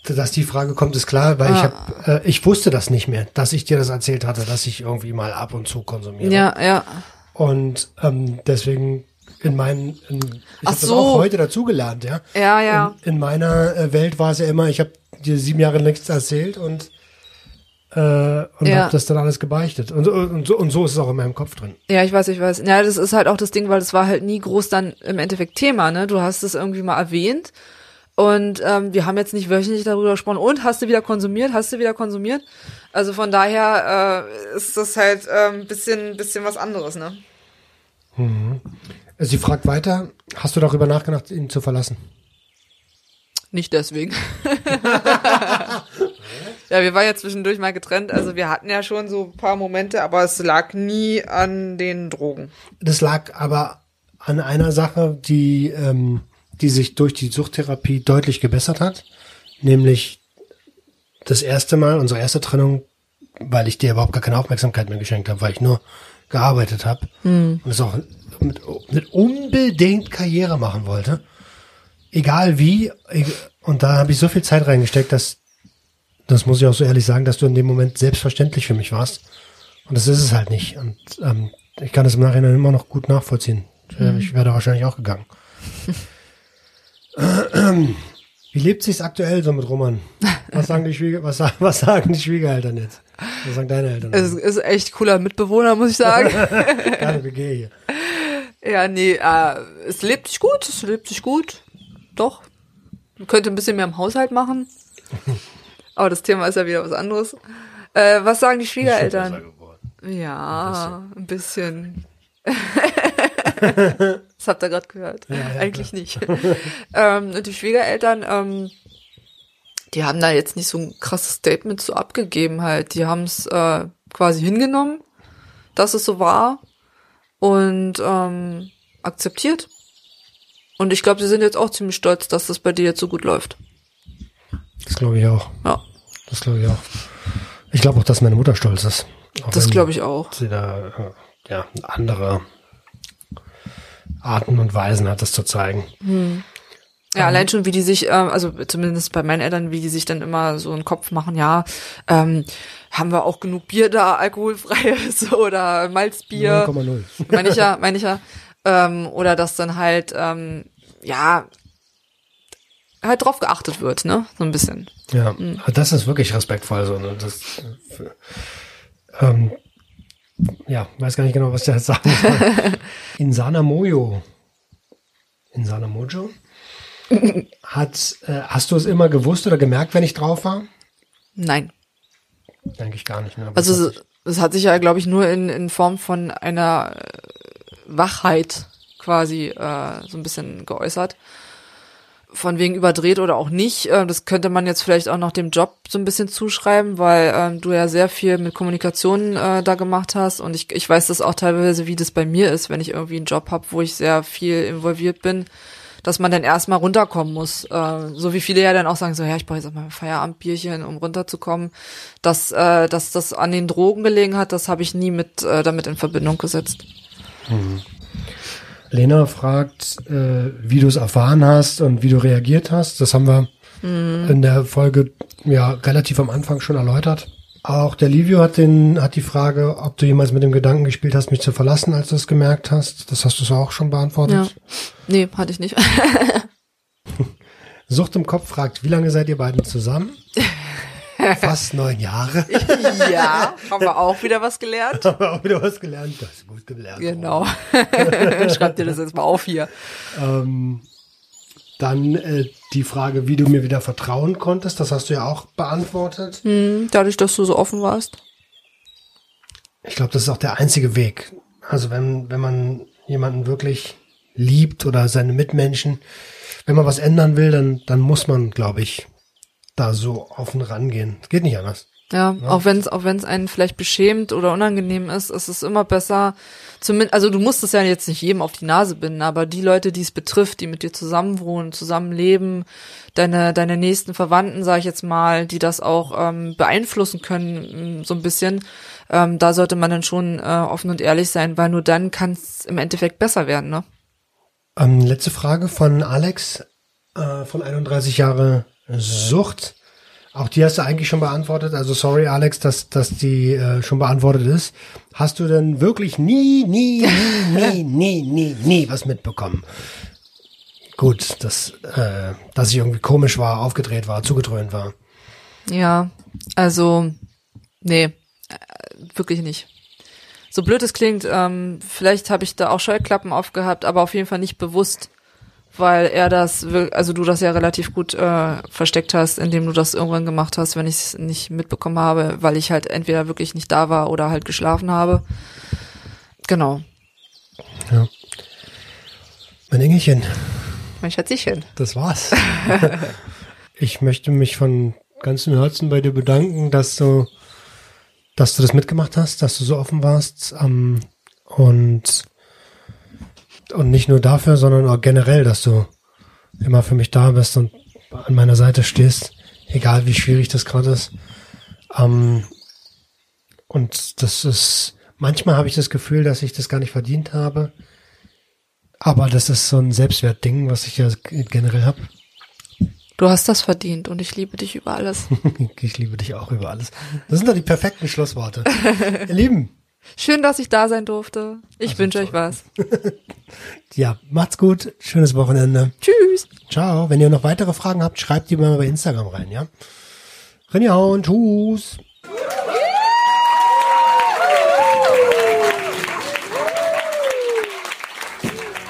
dass die Frage kommt, ist klar, weil ich Ah. hab, äh, ich wusste das nicht mehr, dass ich dir das erzählt hatte, dass ich irgendwie mal ab und zu konsumiere. Ja, ja. Und ähm, deswegen in meinen, in, ich habe das so. auch heute dazugelernt, ja. Ja, ja. In, in meiner äh, Welt war es ja immer, ich habe dir sieben Jahre nichts erzählt und äh, und Ja. habe das dann alles gebeichtet. Und, so- und, so, und so ist es auch in meinem Kopf drin. Ja, ich weiß, ich weiß. Ja, das ist halt auch das Ding, weil das war halt nie groß dann im Endeffekt Thema, ne? Du hast es irgendwie mal erwähnt und ähm, wir haben jetzt nicht wöchentlich darüber gesprochen. Und hast du wieder konsumiert? Hast du wieder konsumiert? Also von daher äh, ist das halt ähm, bisschen, bisschen was anderes, ne? Mhm. Sie fragt weiter, hast du darüber nachgedacht, ihn zu verlassen? Nicht deswegen. Ja, wir waren ja zwischendurch mal getrennt. Also wir hatten ja schon so ein paar Momente, aber es lag nie an den Drogen. Das lag aber an einer Sache, die, ähm, die sich durch die Suchttherapie deutlich gebessert hat. Nämlich das erste Mal, unsere erste Trennung, weil ich dir überhaupt gar keine Aufmerksamkeit mehr geschenkt habe, weil ich nur gearbeitet habe Hm. und es auch mit, mit unbedingt Karriere machen wollte. Egal wie. Und da habe ich so viel Zeit reingesteckt, dass, das muss ich auch so ehrlich sagen, dass du in dem Moment selbstverständlich für mich warst. Und das ist es halt nicht. Und ähm, ich kann das im Nachhinein immer noch gut nachvollziehen. Mhm. ich wäre da wahrscheinlich auch gegangen. Wie lebt sich's aktuell so mit Roman? Was sagen die Schwieger, was, was sagen die Schwiegereltern jetzt? Was sagen deine Eltern? Es ist echt cooler Mitbewohner, muss ich sagen. Geile WG hier. ja, nee, äh, es lebt sich gut, es lebt sich gut. Doch. Man könnte ein bisschen mehr im Haushalt machen. Aber das Thema ist ja wieder was anderes. Äh, was sagen die Schwiegereltern? Ja, ein bisschen. das habt ihr gerade gehört. Ja, ja, Eigentlich klar. nicht. ähm, und die Schwiegereltern, ähm, die haben da jetzt nicht so ein krasses Statement so abgegeben halt. Die haben es äh, quasi hingenommen, dass es so war und ähm, akzeptiert. Und ich glaube, sie sind jetzt auch ziemlich stolz, dass das bei dir jetzt so gut läuft. Das glaube ich auch. Ja. Das glaube ich auch. Ich glaube auch, dass meine Mutter stolz ist. Das glaube ich auch. Sie da äh, ja, andere Arten und Weisen hat, das zu zeigen. Hm. Ja, allein schon, wie die sich, ähm, also zumindest bei meinen Eltern, wie die sich dann immer so einen Kopf machen, ja, ähm, haben wir auch genug Bier da, alkoholfreies oder Malzbier. 0,0. Meine ich ja, meine ich ja. Ähm, oder dass dann halt, ähm, ja, halt drauf geachtet wird, ne? So ein bisschen. Ja, Mhm. das ist wirklich respektvoll so. Ne? Das, äh, ähm, ja, weiß gar nicht genau, was der jetzt sagen soll. In Sanamoyo, in Sanamojo, hat, äh, hast du es immer gewusst oder gemerkt, wenn ich drauf war? Nein. Eigentlich gar nicht. Ne? Also es hat sich ja, glaube ich, nur in, in Form von einer äh, Wachheit quasi äh, so ein bisschen geäußert. Von wegen überdreht oder auch nicht. Äh, das könnte man jetzt vielleicht auch noch dem Job so ein bisschen zuschreiben, weil ähm, du ja sehr viel mit Kommunikation äh, da gemacht hast. Und ich, ich weiß das auch teilweise, wie das bei mir ist, wenn ich irgendwie einen Job habe, wo ich sehr viel involviert bin, dass man dann erstmal runterkommen muss. Äh, so wie viele ja dann auch sagen, so ja, ich brauche jetzt auch mal ein Feierabendbierchen, um runterzukommen. Dass, äh, dass das an den Drogen gelegen hat, das habe ich nie mit äh, damit in Verbindung gesetzt. Mhm. Lena fragt, äh, wie du es erfahren hast und wie du reagiert hast. Das haben wir Mhm. in der Folge ja relativ am Anfang schon erläutert. Auch der Livio hat den hat die Frage, ob du jemals mit dem Gedanken gespielt hast, mich zu verlassen, als du es gemerkt hast. Das hast du so auch schon Ja. beantwortet. Nee, hatte ich nicht. Sucht im Kopf fragt, wie lange seid ihr beiden zusammen? Fast neun Jahre. ja, haben wir auch wieder was gelernt. Haben wir auch wieder was gelernt. Das ist gut gelernt. Genau. Schreib dir das jetzt mal auf hier. Ähm, dann äh, die Frage, wie du mir wieder vertrauen konntest, das hast du ja auch beantwortet. Hm, dadurch, dass du so offen warst. Ich glaube, das ist auch der einzige Weg. Also wenn, wenn man jemanden wirklich liebt oder seine Mitmenschen, wenn man was ändern will, dann, dann muss man, glaube ich, da so offen rangehen. Es geht nicht anders. Ja, Ja. auch wenn es auch wenn es einen vielleicht beschämt oder unangenehm ist, ist es immer besser. Zumindest, also du musst es ja jetzt nicht jedem auf die Nase binden, aber die Leute, die es betrifft, die mit dir zusammenwohnen, zusammenleben, deine deine nächsten Verwandten, sage ich jetzt mal, die das auch ähm, beeinflussen können, m, so ein bisschen, ähm, da sollte man dann schon äh, offen und ehrlich sein, weil nur dann kann es im Endeffekt besser werden, ne? Ähm, letzte Frage von Alex äh, von 31 Jahre Sucht. Auch die hast du eigentlich schon beantwortet. Also sorry, Alex, dass, dass die äh, schon beantwortet ist. Hast du denn wirklich nie, nie, nie, nie, nie, nie, nie was mitbekommen? Gut, dass, äh, dass ich irgendwie komisch war, aufgedreht war, zugedröhnt war. Ja, also, nee, äh, wirklich nicht. So blöd es klingt, ähm, vielleicht habe ich da auch Scheuklappen aufgehabt, aber auf jeden Fall nicht bewusst, weil er das, also du das ja relativ gut äh, versteckt hast, indem du das irgendwann gemacht hast, wenn ich es nicht mitbekommen habe, weil ich halt entweder wirklich nicht da war oder halt geschlafen habe. Genau, Ja. Mein Engelchen, mein Schätzchen. das war's. ich möchte mich von ganzem Herzen bei dir bedanken, dass du, dass du das mitgemacht hast, dass du so offen warst. Ähm, und, und nicht nur dafür, sondern auch generell, dass du immer für mich da bist und an meiner Seite stehst, egal wie schwierig das gerade ist. Ähm, und das ist, manchmal habe ich das Gefühl, dass ich das gar nicht verdient habe. Aber das ist so ein Selbstwertding, was ich ja generell habe. Du hast das verdient und ich liebe dich über alles. ich liebe dich auch über alles. Das sind doch die perfekten Schlussworte. Ihr Lieben. Schön, dass ich da sein durfte. Ich Also wünsche euch was. Ja, macht's gut. Schönes Wochenende. Tschüss. Ciao. Wenn ihr noch weitere Fragen habt, schreibt die mal bei Instagram rein, ja? Rinjahauen. Tschüss.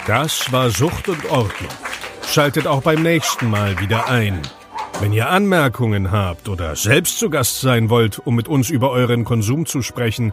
Das war Sucht und Ordnung. Schaltet auch beim nächsten Mal wieder ein. Wenn ihr Anmerkungen habt oder selbst zu Gast sein wollt, um mit uns über euren Konsum zu sprechen,